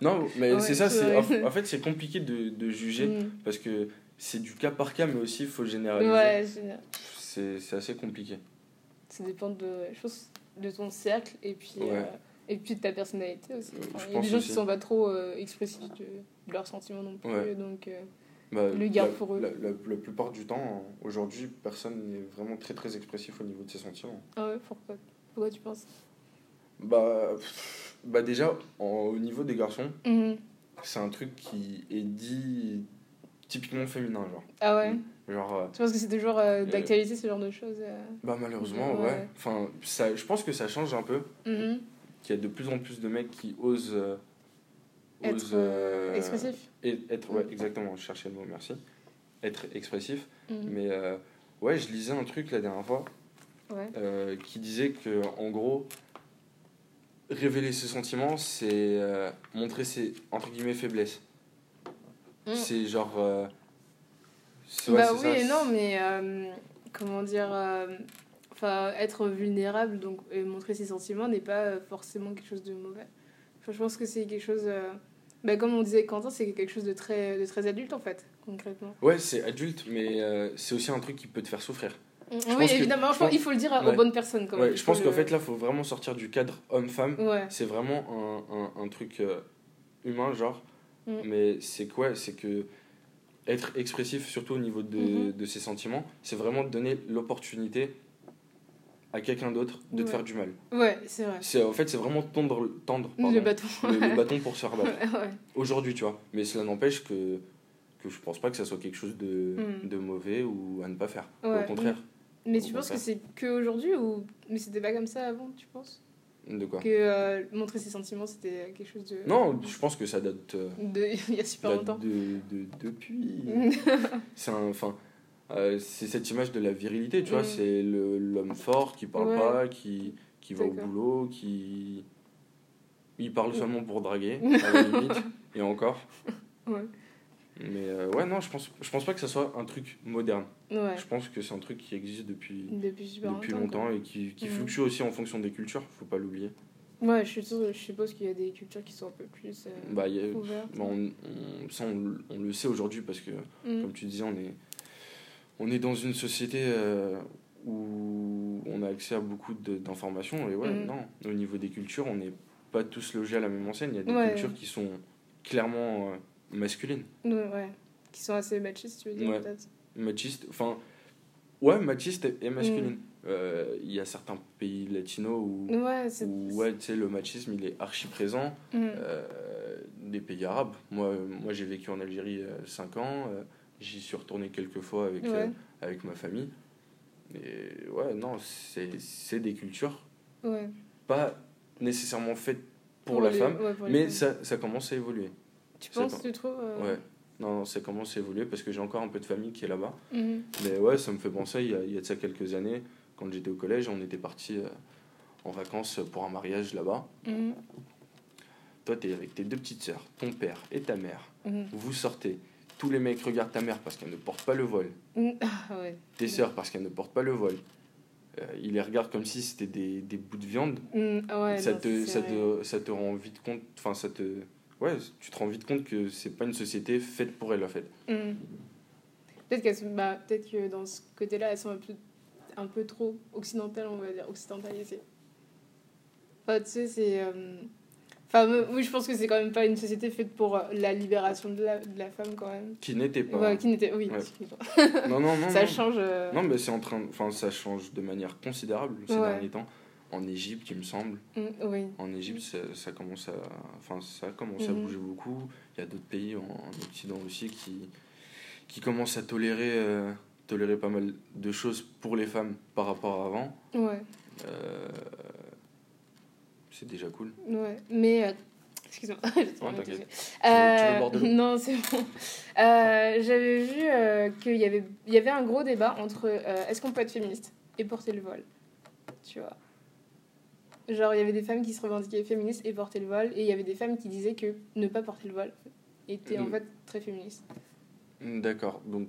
Non, mais Ouais, c'est ça, c'est en en fait, c'est compliqué de, de juger Mm. parce que c'est du cas par cas, mais aussi il faut généraliser. Ouais, c'est- assez compliqué. ça dépend de, je pense, de ton cercle et puis, Ouais. euh, et puis de ta personnalité aussi. Enfin, il y a des gens aussi. qui sont pas trop expressifs de, de leurs sentiments non plus. Donc, Bah, Le garde la, pour eux. La, la- la plupart du temps, aujourd'hui, personne n'est vraiment très très expressif au niveau de ses sentiments. ah ouais, pourquoi, pourquoi tu penses? Bah, pff, bah déjà, en- au niveau des garçons, Mhm. c'est un truc qui est dit typiquement féminin, genre. Ah ouais? Genre, euh, Tu penses que c'est toujours euh, d'actualité ce genre de choses euh? Bah malheureusement, Ouais. ouais. Enfin, ça, je pense que ça change un peu, Mhm. qu'il y a de plus en plus de mecs qui osent... Être euh, expressif et être, ouais, exactement, je cherchais le mot, merci. Être expressif. Mhm. Mais euh, ouais, je lisais un truc la dernière fois Ouais. euh, qui disait que en gros, révéler ses sentiments, c'est euh, montrer ses entre guillemets faiblesses. Mm. C'est genre. ouais, bah oui ça, et non, mais comment dire Enfin, être vulnérable donc, et montrer ses sentiments n'est pas forcément quelque chose de mauvais. Enfin, je pense que c'est quelque chose. Bah, comme on disait Quentin, c'est quelque chose de très, de très adulte en fait, concrètement. Ouais, c'est adulte, mais euh, c'est aussi un truc qui peut te faire souffrir. oui, pense que- évidemment, je je pense- pense- il faut le dire aux bonnes personnes quand même. Ouais, Il je pense qu'en le- fait là, faut vraiment sortir du cadre homme-femme. Ouais. C'est vraiment un, un, un truc euh, humain, genre. Mm. Mais c'est quoi? C'est que être expressif, surtout au niveau de, Mhm. de ses sentiments, c'est vraiment donner l'opportunité à quelqu'un d'autre de te faire du mal. Ouais, c'est vrai. C'est en fait c'est vraiment tendre tendre pardon, Le bâton. le- le bâton pour se faire battre. ouais. Aujourd'hui, tu vois. Mais cela n'empêche que que je pense pas que ça soit quelque chose de, Mm. de mauvais ou à ne pas faire. Ouais. Au contraire. Mais tu penses que c'est que aujourd'hui ou mais c'était pas comme ça avant, tu penses? De quoi? Que euh, montrer ses sentiments c'était quelque chose de Non, je pense que ça date, euh, de il y a super longtemps. de, de- depuis. c'est un- enfin euh, c'est cette image de la virilité tu vois Mm. c'est l'homme fort qui parle Ouais. pas qui qui va au boulot qui il parle seulement pour draguer à la limite et encore Ouais. mais euh, ouais non je pense je pense pas que ça soit un truc moderne Ouais. je pense que c'est un truc qui existe depuis Depuis super depuis longtemps. et qui, qui Mm. fluctue aussi en fonction des cultures faut pas l'oublier. Ouais, je, suis sûre- je suppose qu'il y a des cultures qui sont un peu plus euh, bah y a- ouvertes. bah, on, on- ça on, on le sait aujourd'hui parce que Mm. comme tu disais, on est, on est dans une société euh, où on a accès à beaucoup d'informations. Et ouais, Mhm. non, au niveau des cultures, on n'est pas tous logés à la même enseigne. Il y a des Ouais. cultures qui sont clairement euh, masculines, Ouais. Qui sont assez machistes, tu veux dire Ouais. peut-être? machistes. Enfin, ouais, machistes et, et masculines. Euh, Il y a certains pays latinos où, Ouais, où ouais, tu sais, le machisme il est archi présent. Mm. Euh, des pays arabes. Moi, moi j'ai vécu en Algérie 5 ans. Euh, J'y suis retourné quelques fois avec, euh, avec ma famille. Et ouais, non, c'est des cultures Ouais. pas nécessairement faites pour, la les- femme, ouais, pour les mais ça, ça commence à évoluer. Tu ça penses, com- tu trouves euh, Ouais. Non, non, ça commence à évoluer parce que j'ai encore un peu de famille qui est là-bas. mhm. Mais ouais, ça me fait penser, il y a, il y a de ça quelques années, quand j'étais au collège, on était parti en vacances pour un mariage là-bas. Mhm. Toi, t'es avec tes deux petites sœurs, ton père et ta mère. Mhm. Vous sortez. Tous les mecs regardent ta mère parce qu'elle ne porte pas le voile. Mhm. Ah ouais. Tes sœurs parce qu'elles ne portent pas le voile. Euh, ils les regardent comme si c'était des, des bouts de viande. Ouais, ça, non, te, ça, te, ça te rend vite compte. Enfin, ça te. Ouais, tu te rends vite compte que c'est pas une société faite pour elle, en fait. Mhm. Peut-être sont- bah, peut-être que dans ce côté-là, elles sont un peu, un peu trop occidentales, on va dire, occidentalisées. Enfin, tu sais, c'est. euh, Enfin, oui, je pense que c'est quand même pas une société faite pour euh, la libération de la, de la femme, quand même. Qui n'était pas. Ouais, qui n'était. Oui, Ouais. Non, non, non. ça non. change. euh, Non, mais c'est en train. Enfin, ça change de manière considérable ces Ouais. derniers temps. En Égypte, il me semble. mhm, Oui. En Égypte, ça, ça commence à. Enfin, ça commence à Mhm. bouger beaucoup. Il y a d'autres pays en, en Occident aussi qui, qui commencent à tolérer, euh, tolérer pas mal de choses pour les femmes par rapport à avant. Ouais. Euh, c'est déjà cool. Ouais, mais euh, Excuse-moi. euh, non, c'est bon. Euh, J'avais vu qu'il y avait, y avait un gros débat entre est-ce qu'on peut être féministe et porter le voile? Tu vois. Genre, il y avait des femmes qui se revendiquaient féministes et portaient le voile, et il y avait des femmes qui disaient que ne pas porter le voile était en Mm. fait très féministe. D'accord. Donc,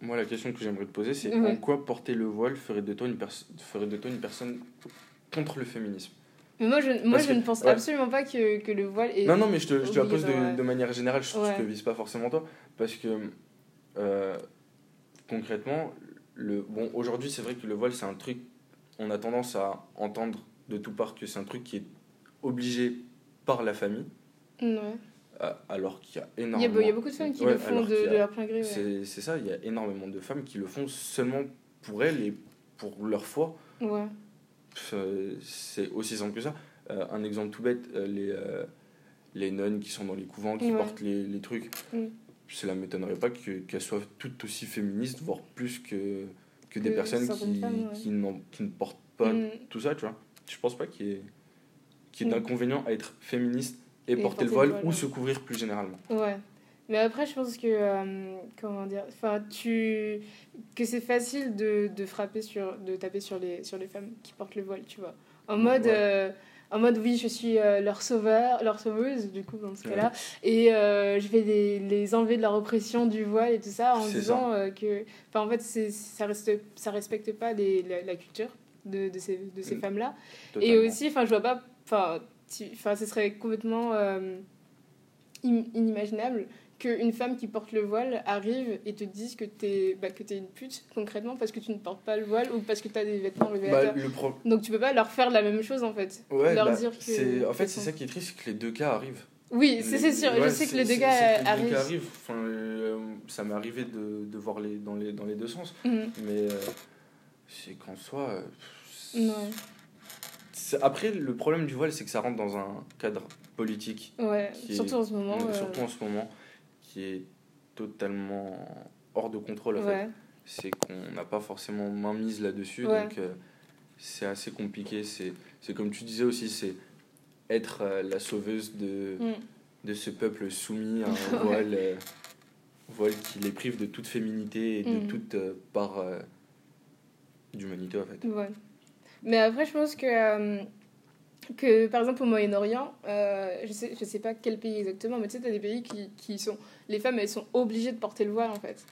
moi, la question que j'aimerais te poser, c'est Ouais. en quoi porter le voile ferait de toi une, ferait de toi une personne contre le féminisme? Mais moi, je, moi, je que- ne pense ouais. absolument pas que, que le voile est. Non, non, mais je te, je te la pose de, obligatoire, ouais. de manière générale, je, je Ouais. te vise pas forcément toi, parce que euh, concrètement, le, bon, aujourd'hui, c'est vrai que le voile, c'est un truc, on a tendance à entendre de tout part que c'est un truc qui est obligé par la famille, Ouais. euh, alors qu'il y a Il y, a, énormément. il y a beaucoup de femmes qui le font de, a- de leur plein gré. C'est ça, il y a énormément de femmes qui le font seulement pour elles et pour leur foi. ouais. Euh, C'est aussi simple que ça. Euh, un exemple tout bête, euh, les, euh, les nonnes qui sont dans les couvents, qui Ouais. portent les, les trucs, Mm. cela ne m'étonnerait pas que- qu'elles soient toutes aussi féministes, voire plus que, que des personnes qui, femmes, ouais. qui, ne portent pas Mm. tout ça, tu vois. Je pense pas qu'il y ait, ait Mm. d'inconvénient à être féministe et, Et porter le voile le voile, ou ouais. se couvrir plus généralement. Ouais. Mais après, je pense que. euh, comment dire Enfin, tu. Que c'est facile de, de frapper sur. de taper sur les, sur les femmes qui portent le voile, tu vois. En mode. Ouais. euh, en mode, oui, je suis euh, leur sauveur, leur sauveuse, du coup, dans ce Ouais. cas-là. Et euh, je vais les, les enlever de leur oppression du voile et tout ça, en disant euh, que. Enfin, en fait, c'est- ça, reste, ça respecte pas les, la, la culture de, de ces, de ces Mm. femmes-là. Et Totalement. aussi, enfin, je vois pas. Enfin, enfin, ce serait complètement im- inimaginable qu'une femme qui porte le voile arrive et te dise que t'es bah, que t'es une pute, concrètement, parce que tu ne portes pas le voile ou parce que t'as des vêtements Bah, le pro- Donc tu peux pas leur faire la même chose, en fait. ouais, leur bah, dire que. c'est- en fait, c'est ça qui est triste, c'est que les deux cas arrivent. Oui, c'est c'est sûr. je sais que les deux c'est que les deux arrivent. cas arrivent. Enfin, euh, ça m'est arrivé de, de voir les, dans, les, dans les deux sens. Mhm. Mais euh, c'est qu'en soi. euh, Ouais. Après, le problème du voile, c'est que ça rentre dans un cadre politique, Ouais, est- surtout en ce moment. euh, surtout en ce moment, qui est totalement hors de contrôle. En fait. ouais. C'est qu'on n'a pas forcément main mise là-dessus. Ouais. Donc, euh, c'est assez compliqué. C'est comme tu disais aussi, c'est être euh, la sauveuse de Mm. de ce peuple soumis à un voile, euh, voile qui les prive de toute féminité et de Mhm. toute part d'humanité en fait. Ouais. Mais après, je pense que, que par exemple, au Moyen-Orient, euh, je sais, je sais pas quel pays exactement, mais tu sais, t'as des pays qui, qui sont. Les femmes, elles sont obligées de porter le voile, en fait.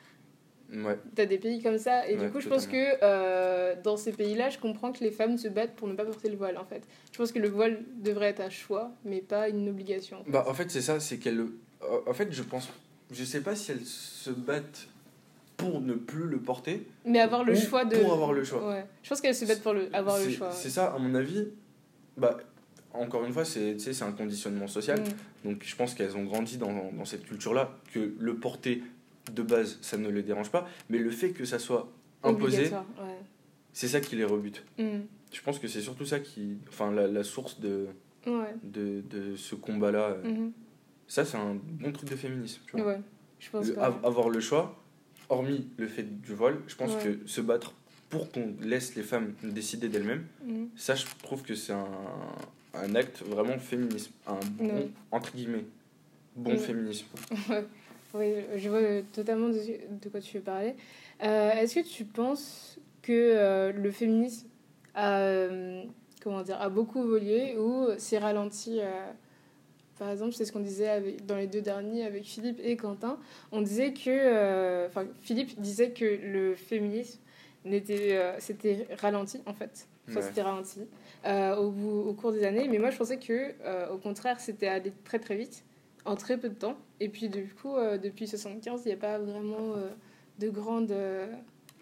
Ouais, T'as des pays comme ça, et Ouais, du coup, je pense que euh, dans ces pays-là, je comprends que les femmes se battent pour ne pas porter le voile, en fait. Je pense que le voile devrait être un choix, mais pas une obligation. en fait. bah en fait c'est ça, c'est qu'elle. euh, En fait, je pense. Je sais pas si elles se battent pour ne plus le porter. Mais avoir le choix de. pour avoir le choix. Ouais. Je pense qu'elles se battent pour le, avoir le choix. C'est ça, à mon avis. Bah, encore une fois, c'est un conditionnement social. Mm. Donc je pense qu'elles ont grandi dans, dans cette culture-là, que le porter de base, ça ne les dérange pas, mais le fait que ça soit imposé, c'est ça qui les rebute. Mm. Je pense que c'est surtout ça qui. Enfin, la, la source de, Ouais. de, de ce combat-là. Mhm. Ça, c'est un bon truc de féminisme. Tu vois. Ouais. Je pense Le- que. av- avoir le choix, hormis le fait du voile, je pense que se battre pour qu'on laisse les femmes décider d'elles-mêmes, Mm. ça, je trouve que c'est un, un acte vraiment féminisme. Un bon, Ouais. entre guillemets, bon Ouais. féminisme. Oui, je vois totalement de, de quoi tu veux parler. Euh, Est-ce que tu penses que euh, le féminisme a, euh, comment dire, a beaucoup évolué ou s'est ralenti euh, Par exemple, c'est ce qu'on disait avec, dans les deux derniers avec Philippe et Quentin. On disait que, enfin, Philippe disait que le féminisme n'était, euh, s'était ralenti en fait. Enfin, Ouais. c'était ralenti euh, au, bout, au cours des années. Mais moi, je pensais que, euh, au contraire, c'était allé très très vite en très peu de temps. Et puis du coup, depuis 75, il n'y a pas vraiment de grande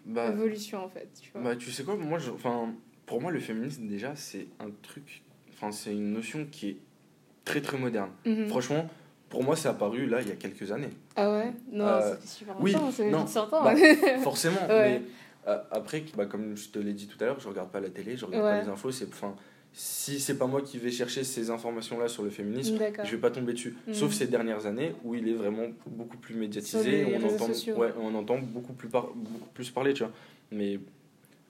Bah, évolution en fait. Tu vois. Bah, tu sais quoi, moi, je, enfin, pour moi, le féminisme, déjà, c'est un truc, enfin, c'est une notion qui est très très moderne. Mhm. Franchement, pour moi, c'est apparu là, il y a quelques années. Ah ouais? Non, Euh, ça fait super oui, longtemps, ça fait non, vite 100 ans. bah, Forcément, Ouais. mais après, bah, comme je te l'ai dit tout à l'heure, je regarde pas la télé, je regarde Ouais. pas les infos. C'est, enfin, si c'est pas moi qui vais chercher ces informations-là sur le féminisme, je vais pas tomber dessus. Mhm. Sauf ces dernières années où il est vraiment beaucoup plus médiatisé, et on entend, ouais, on entend beaucoup plus, par- beaucoup plus parler, tu vois. Mais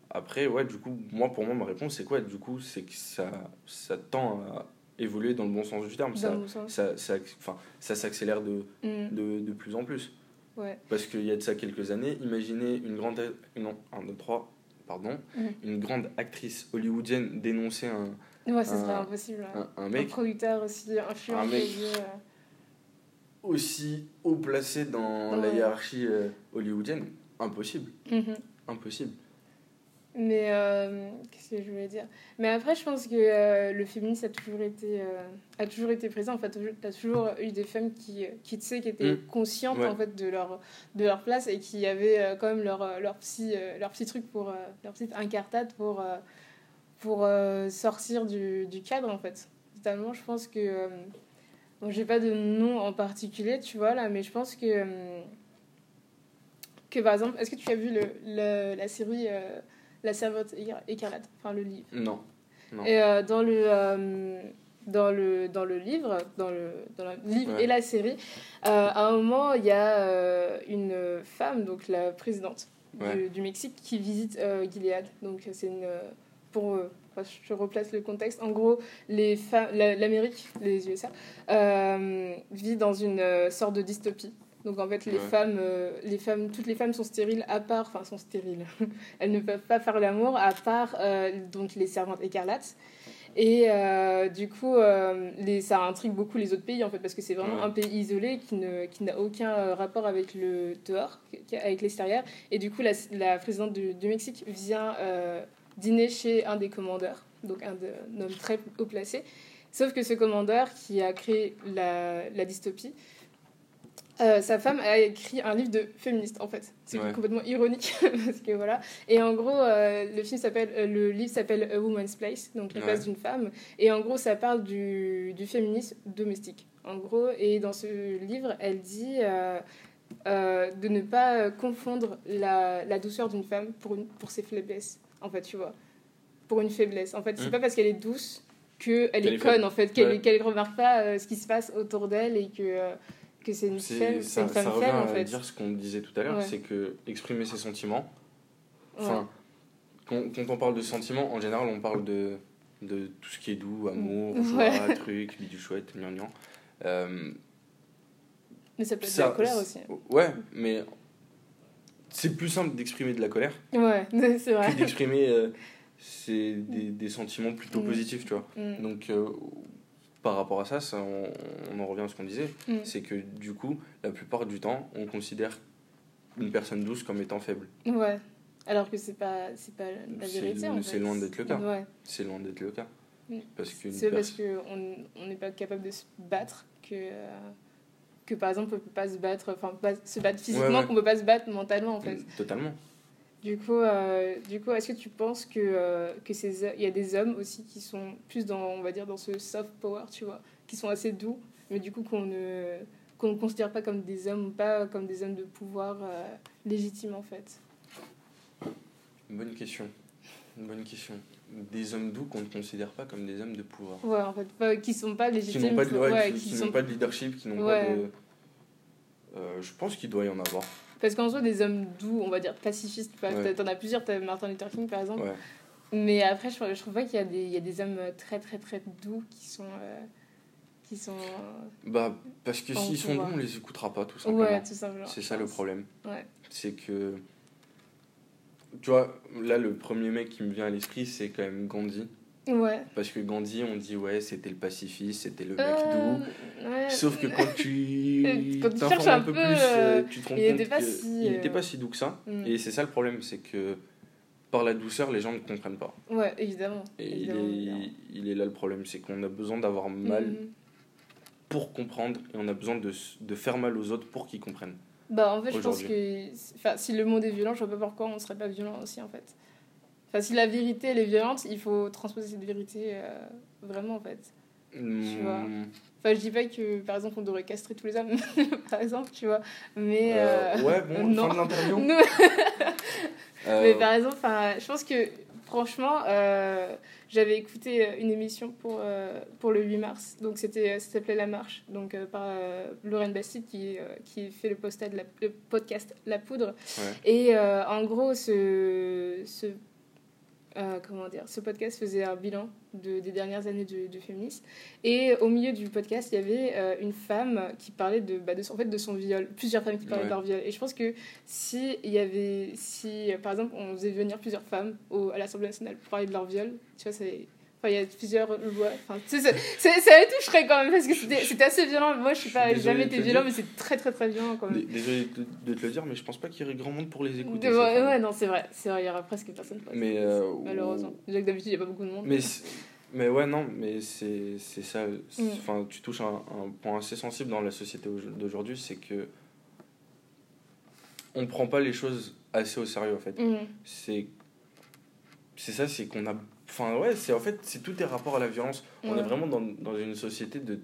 après, ouais, du coup, moi, pour moi, ma réponse, c'est quoi? Du coup, c'est que ça, ça tend à évoluer dans le bon sens du terme. Dans Ça, bon ça, ça, enfin, ça s'accélère de, Mm. de, de plus en plus. Ouais. Parce qu'il y a de ça quelques années, imaginez une grande, non, un, deux, trois, pardon, Mhm. une grande actrice hollywoodienne dénoncer un, Ouais, ce serait Un- impossible. un, un Un mec producteur aussi influent. Un mec. euh, aussi haut placé dans la hiérarchie euh, hollywoodienne. Impossible, mhm. impossible. Mais euh, qu'est-ce que je voulais dire? Mais après, je pense que euh, le féminisme a toujours été, euh, a toujours été présent. En fait, tu as toujours eu des femmes qui, qui, qui étaient Mm. conscientes Ouais. en fait, de, leur, de leur place et qui avaient quand même leur, leur, petit, leur petit truc, pour, leur petite incartade pour, pour sortir du, du cadre, en fait. Totalement, je pense que... Bon, j'ai pas de nom en particulier, tu vois, là, mais je pense que... que par exemple, est-ce que tu as vu le, le- la série La Servante Écar- écarlate, enfin le livre Non. Non. Et euh, dans, le, euh, dans, le, dans le livre, dans le, dans le livre Ouais. et la série, euh, à un moment, il y a une femme, donc la présidente du, Ouais. du Mexique, qui visite Gilead. Donc c'est une. Pour, enfin, je replace le contexte. En gros, les femmes, la- l'Amérique, les USA, euh, vit dans une sorte de dystopie. Donc en fait, les Ouais. femmes, euh, les femmes, toutes les femmes sont stériles à part, enfin sont stériles. Elles ne peuvent pas faire l'amour à part euh, donc les servantes écarlates. Et euh, du coup, les, ça intrigue beaucoup les autres pays en fait parce que c'est vraiment Ouais. un pays isolé qui ne qui n'a aucun rapport avec le dehors, avec l'extérieur. Et du coup, la, la présidente du, du Mexique vient dîner chez un des commandeurs, donc un, de- un homme très haut placé. Sauf que ce commandeur qui a créé la, la dystopie, euh, sa femme a écrit un livre de féministe en fait. C'est Ouais. complètement ironique parce que voilà. Et en gros, euh, le film s'appelle, euh, le livre s'appelle A Woman's Place, donc la Ouais. place d'une femme. Et en gros, ça parle du, du féminisme domestique. En gros, et dans ce livre, elle dit de ne pas confondre la, la douceur d'une femme pour, une, pour ses faiblesses. En fait, tu vois, pour une faiblesse. En fait, c'est Mm. pas parce qu'elle est douce qu'elle est est conne en fait, qu'elle Ouais. qu'elle remarque pas ce qui se passe autour d'elle et que que c'est une, femme- c'est ça, une femme ça revient faible en à fait. dire ce qu'on disait tout à l'heure, Ouais. c'est que exprimer ses sentiments, Ouais. enfin, quand, quand on parle de sentiments, en général, on parle de, de tout ce qui est doux, amour, joie, truc, bidou chouette, gnangnan. Euh, Mais ça peut être ça- de la colère aussi. Ouais, mais c'est plus simple d'exprimer de la colère Ouais, c'est vrai. que d'exprimer euh, c'est des, des sentiments plutôt Mm. positifs, tu vois. Mm. Donc, euh, par rapport à ça, ça on, on en revient à ce qu'on disait, Mm. c'est que du coup, la plupart du temps, on considère une personne douce comme étant faible. Ouais. Alors que c'est pas c'est pas la C'est- vérité en c'est fait. loin d'être le cas. Ouais. C'est loin d'être le cas. Mm. Parce qu'une C'est parce qu'on on n'est pas capable de se battre que, euh, que par exemple on peut pas se battre, enfin se battre physiquement, Ouais, ouais. qu'on peut pas se battre mentalement en fait. Totalement. Du coup, euh, du coup, est-ce que tu penses que euh, que ces il y a des hommes aussi qui sont plus dans on va dire dans ce soft power, tu vois, qui sont assez doux, mais du coup qu'on ne qu'on ne considère pas comme des hommes, pas comme des hommes de pouvoir euh, légitimes en fait? Bonne question. Bonne question. Des hommes doux qu'on ne considère pas comme des hommes de pouvoir. Ouais, en fait, pas, qui sont pas Qui légitimes, n'ont pas, de, ouais, ouais, qui, qui qui sont n'ont pas de leadership, qui n'ont Ouais. pas de. Euh, je pense qu'il doit y en avoir. Parce qu'en soi, des hommes doux, on va dire pacifistes, Ouais. t'en as plusieurs, t'as Martin Luther King par exemple. Ouais. Mais après, je, je trouve pas qu'il y, a des- il y a des hommes très très très doux qui sont. euh, qui sont. Bah, parce que s'ils sont bons, on les écoutera pas, tout simplement. Ouais, tout simplement. C'est ça le problème. Ouais. C'est que. Tu vois, là, le premier mec qui me vient à l'esprit, c'est quand même Gandhi. Ouais. Parce que Gandhi, on dit, ouais, c'était le pacifiste, c'était le mec Euh, doux. ouais. Sauf que quand tu Quand tu cherches un un peu peu, plus, euh, euh, tu te rends il compte était pas que si, il euh, n'était pas si doux que ça. Mm. Et c'est ça le problème, c'est que par la douceur, les gens ne comprennent pas. Ouais, évidemment. Et il est, évidemment. il est là le problème, c'est qu'on a besoin d'avoir mal Mhm. pour comprendre et on a besoin de, de faire mal aux autres pour qu'ils comprennent. Bah, en fait, je pense que enfin, si le monde est violent, je vois pas pourquoi on serait pas violent aussi, en fait. Enfin, si la vérité, elle est violente, il faut transposer cette vérité euh, vraiment, en fait. vois. Mm, Enfin, je dis pas que, par exemple, on devrait castrer tous les hommes, par exemple, tu vois. Mais. euh, euh, ouais, bon, non. fin de l'interview. Euh, Mais par exemple, je pense que franchement, euh, j'avais écouté euh, une émission pour, euh, pour le 8 mars, donc c'était, ça s'appelait La Marche, donc euh, par Lorraine Bastide qui, qui fait le, de la- le podcast La Poudre. Ouais. Et en gros, ce, ce, euh, comment dire, ce podcast faisait un bilan de, des dernières années de, de féminisme. Et au milieu du podcast, il y avait euh, une femme qui parlait de, bah, de, son, en fait, de son viol, plusieurs femmes qui parlaient Ouais. de leur viol. Et je pense que si, il y avait, si par exemple, on faisait venir plusieurs femmes au, à l'Assemblée nationale pour parler de leur viol, tu vois, c'est. Enfin, il y a plusieurs lois. Enfin, ça, ça, me toucherait quand même parce que c'était assez violent. Moi, je suis pas, jamais été violent, mais c'est très, très, très violent quand même. Désolé de, te le dire, mais je pense pas qu'il y aurait grand monde pour les écouter. Ouais, non, c'est vrai. C'est vrai, il y aura presque personne. pour Mais, euh, Malheureusement. Déjà que d'habitude, il n'y a pas beaucoup de monde. Mais, mais ouais, non, mais c'est ça. Mm. Enfin, tu touches un, un point assez sensible dans la société au- d'aujourd'hui, c'est que on prend pas les choses assez au sérieux en fait. C'est c'est ça, c'est qu'on a. Enfin, ouais, c'est en fait, c'est tous tes rapports à la violence. On est vraiment dans, dans une société de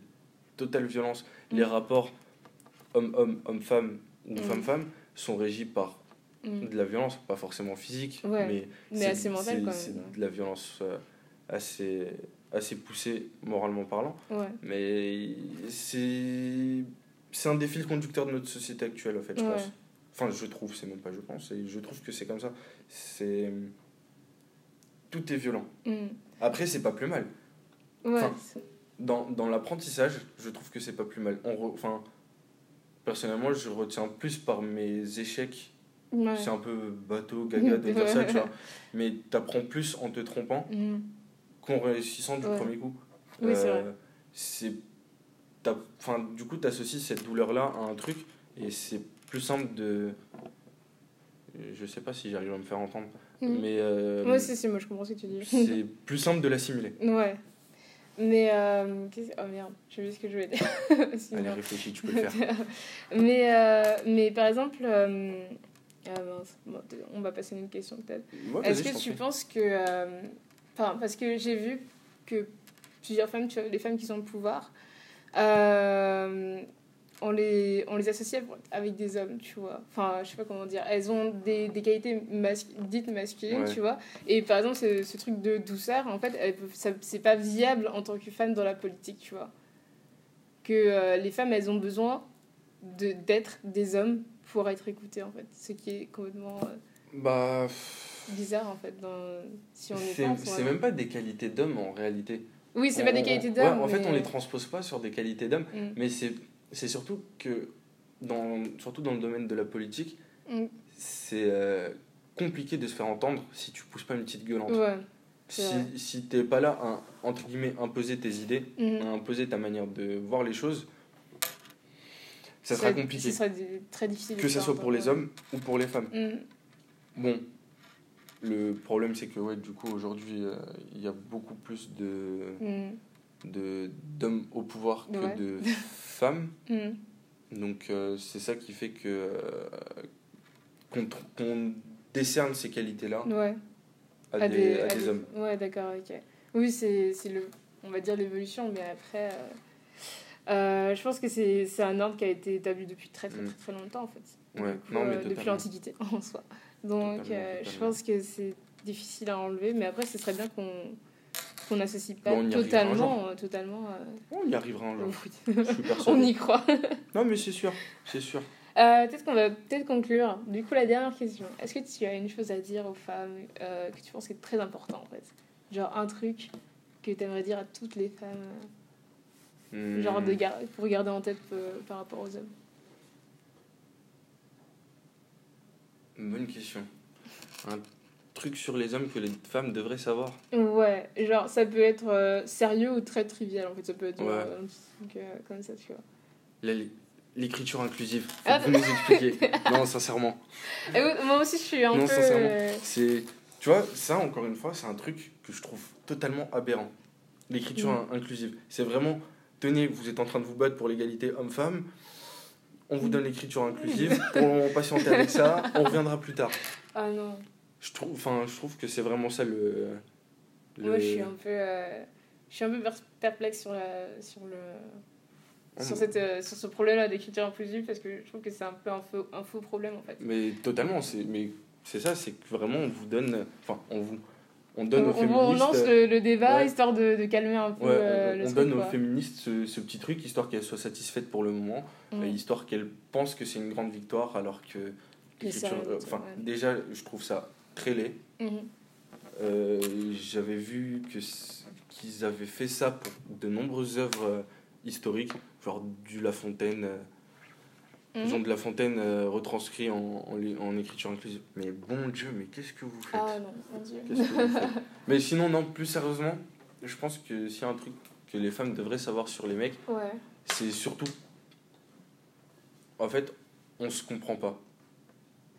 totale violence. Mm. Les rapports homme-homme, homme-femme ou Mm. femme-femme sont régis par Mhm. de la violence, pas forcément physique, Ouais, mais, Mais assez mental c'est- quand C'est même. de la violence euh, assez, assez poussée moralement parlant. Ouais. Mais c'est c'est un des fils conducteurs de notre société actuelle, en fait, je Ouais. pense. Enfin, je trouve, c'est même pas je pense, et je trouve que c'est comme ça. C'est. Tout est violent. Mhm. Après, c'est pas plus mal. Ouais. Enfin, Dans, dans l'apprentissage, je trouve que c'est pas plus mal. On re- Enfin, personnellement, je retiens plus par mes échecs. ouais. C'est un peu bateau, gaga de dire ça, tu vois. Mais t'apprends plus en te trompant Mhm. qu'en réussissant du Ouais. premier coup. Oui, c'est t'as- enfin du coup t'associes cette douleur là à un truc et c'est plus simple de je sais pas si j'arrive à me faire entendre Mhm. mais euh, Moi aussi, si, moi je comprends ce que tu dis. c'est plus simple de l'assimiler Ouais. Mais. Euh, oh merde, j'ai vu ce que je voulais dire. Allez réfléchis tu peux le faire mais, euh, mais par exemple. euh, ah bon, on va passer à une question peut-être. Ouais, Est-ce que tu penses que. euh, Enfin, parce que j'ai vu que plusieurs femmes, tu vois, les femmes qui sont au pouvoir, euh, on, les, on les associe avec des hommes, tu vois. Enfin, je sais pas comment dire. Elles ont des, des qualités dites masculines, Ouais. tu vois. Et par exemple, ce, ce truc de douceur, en fait, c'est pas viable en tant que femme dans la politique, tu vois. Que euh, les femmes, elles ont besoin de- d'être des hommes pour être écoutées, en fait. Ce qui est complètement. euh, bah bizarre en fait dans... si on c'est même pas des qualités d'homme en réalité oui c'est pas des qualités ouais, d'homme en fait on les transpose pas sur des qualités d'homme Mm. mais c'est c'est surtout que dans surtout dans le domaine de la politique Mm. c'est euh, compliqué de se faire entendre si tu pousses pas une petite gueulante ouais si, si t'es pas là à, entre guillemets, imposer tes idées, Mhm. à imposer ta manière de voir les choses, ça sera serait- compliqué. serait di- très difficile Que ce soit pour les hommes ou pour les femmes. Mm. Bon, le problème c'est que ouais, du coup aujourd'hui euh, il y a beaucoup plus de Mm. De- d'hommes au pouvoir que Ouais. de femmes. Mm. Donc euh, c'est ça qui fait que euh, qu'on décerne ces qualités-là ouais à, À des, à à des hommes. ouais d'accord ok oui c'est le on va dire l'évolution mais après euh, je pense que c'est un ordre qui a été établi depuis très très Mm. très, très longtemps en fait Ouais, coup, non, mais depuis l'antiquité en soi donc Totalement, je pense que c'est difficile à enlever mais après ce serait bien qu'on qu'on n'associe pas Bon, on totalement euh, totalement euh, On y arrivera un jour. on y croit Non mais c'est sûr, c'est sûr. Euh, peut-être qu'on va peut-être conclure. Du coup, la dernière question. Est-ce que tu as une chose à dire aux femmes euh, que tu penses qui est très important en fait? Genre un truc que tu aimerais dire à toutes les femmes, euh, Hmm. genre de gar- pour garder en tête par rapport aux hommes? Bonne question. Un truc sur les hommes que les femmes devraient savoir. Ouais, genre ça peut être euh, sérieux ou très trivial en fait. Ça peut être Ouais. euh, euh, comme ça, tu vois. L'écriture inclusive. Faut Ah, que vous nous expliquiez. non, sincèrement. Moi aussi, je suis un Non, peu. sincèrement. euh, C'est, tu vois, ça encore une fois, c'est un truc que je trouve totalement aberrant. L'écriture Mm. in- inclusive, c'est vraiment, tenez, vous êtes en train de vous battre pour l'égalité homme-femme. On vous donne l'écriture inclusive. Pour patienter avec ça, on reviendra plus tard. Ah non. Je trouve, enfin, je trouve que c'est vraiment ça le. le- Moi, je suis un peu. euh, Je suis un peu perplexe sur, la, sur le. Oh, sur, cette, euh, sur ce problème-là d'écriture inclusive parce que je trouve que c'est un peu un faux, un faux problème en fait. Mais totalement, c'est, mais c'est ça, c'est que vraiment on vous donne, enfin, on vous, on donne aux on, on- on féministes. lance le, le débat ouais. histoire de, de calmer un peu Ouais, euh, on, le on donne quoi. aux féministes ce, ce petit truc histoire qu'elles soient satisfaites pour le moment, Mm. histoire qu'elles pensent que c'est une grande victoire alors que euh, enfin ouais. déjà je trouve ça très laid Mhm. euh, j'avais vu que qu'ils avaient fait ça pour de nombreuses œuvres euh, historiques, genre du La Fontaine, euh, Mhm. Jean de La Fontaine retranscrit en, en, écriture inclusive. Mais bon Dieu, mais qu'est-ce que vous faites? Ah non, mon dieu. Que vous faites? Mais sinon, non, plus sérieusement, je pense que s'il y a un truc que les femmes devraient savoir sur les mecs, Ouais. c'est surtout. En fait, on se comprend pas.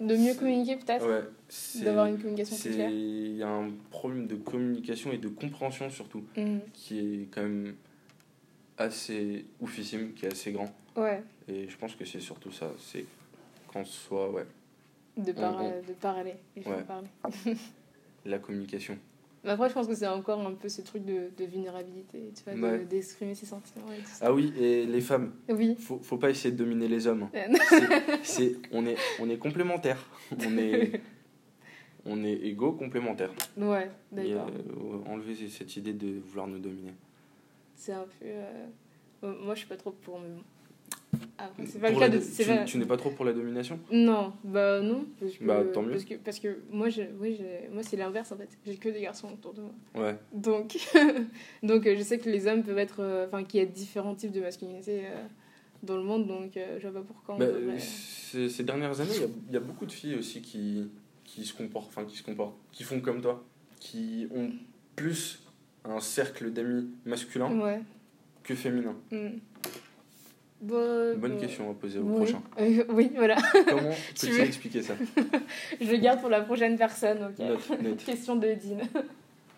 De mieux communiquer peut-être Ouais, D'avoir une communication plus claire Il y a un problème de communication et de compréhension surtout, Mhm. qui est quand même assez oufissime, qui est assez grand. Ouais, Et je pense que c'est surtout ça, c'est qu'on soit, ouais, de, par, On- on- euh, de parler. Il faut Ouais. parler. la communication. Mais après, je pense que c'est encore un peu ce truc de, de vulnérabilité, tu vois, Ouais. d'exprimer ses sentiments et tout ça. Ah oui, et les femmes, Oui. faut, faut pas essayer de dominer les hommes. Euh, C'est- c'est, on, est, on est complémentaires. On est, on est égaux, complémentaires. ouais, d'accord. euh, enlever cette idée de vouloir nous dominer. C'est un peu. euh, euh, Moi, je suis pas trop pour. Mais... bon. Après, c'est pas le cas de. tu, pas- tu n'es pas trop pour la domination? Non, bah non. Parce que, Bah, tant mieux. Parce que, parce que moi, je, oui, j'ai- moi c'est l'inverse en fait. J'ai que des garçons autour de moi. Ouais. Donc, donc euh, je sais que les hommes peuvent être. euh, Enfin, qu'il y a différents types de masculinité euh, dans le monde, donc euh, je vois pas pourquoi Bah, devrait- ces, dernières années, il y a, il y a beaucoup de filles aussi qui, qui se comportent, enfin qui se comportent, qui font comme toi, qui ont plus un cercle d'amis masculin Ouais. que féminin. Mm. Bon, Bonne bon. question à poser au Oui. prochain. Euh, oui, voilà. Comment Tu peux-tu veux expliquer ça? Je le garde pour la prochaine personne, ok. Note, note. Question de Dean.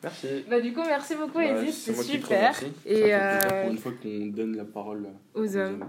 Merci. Bah, du coup, merci beaucoup, Bah, Edith. c'est super. Et, euh, pour une fois qu'on donne la parole Aux hommes.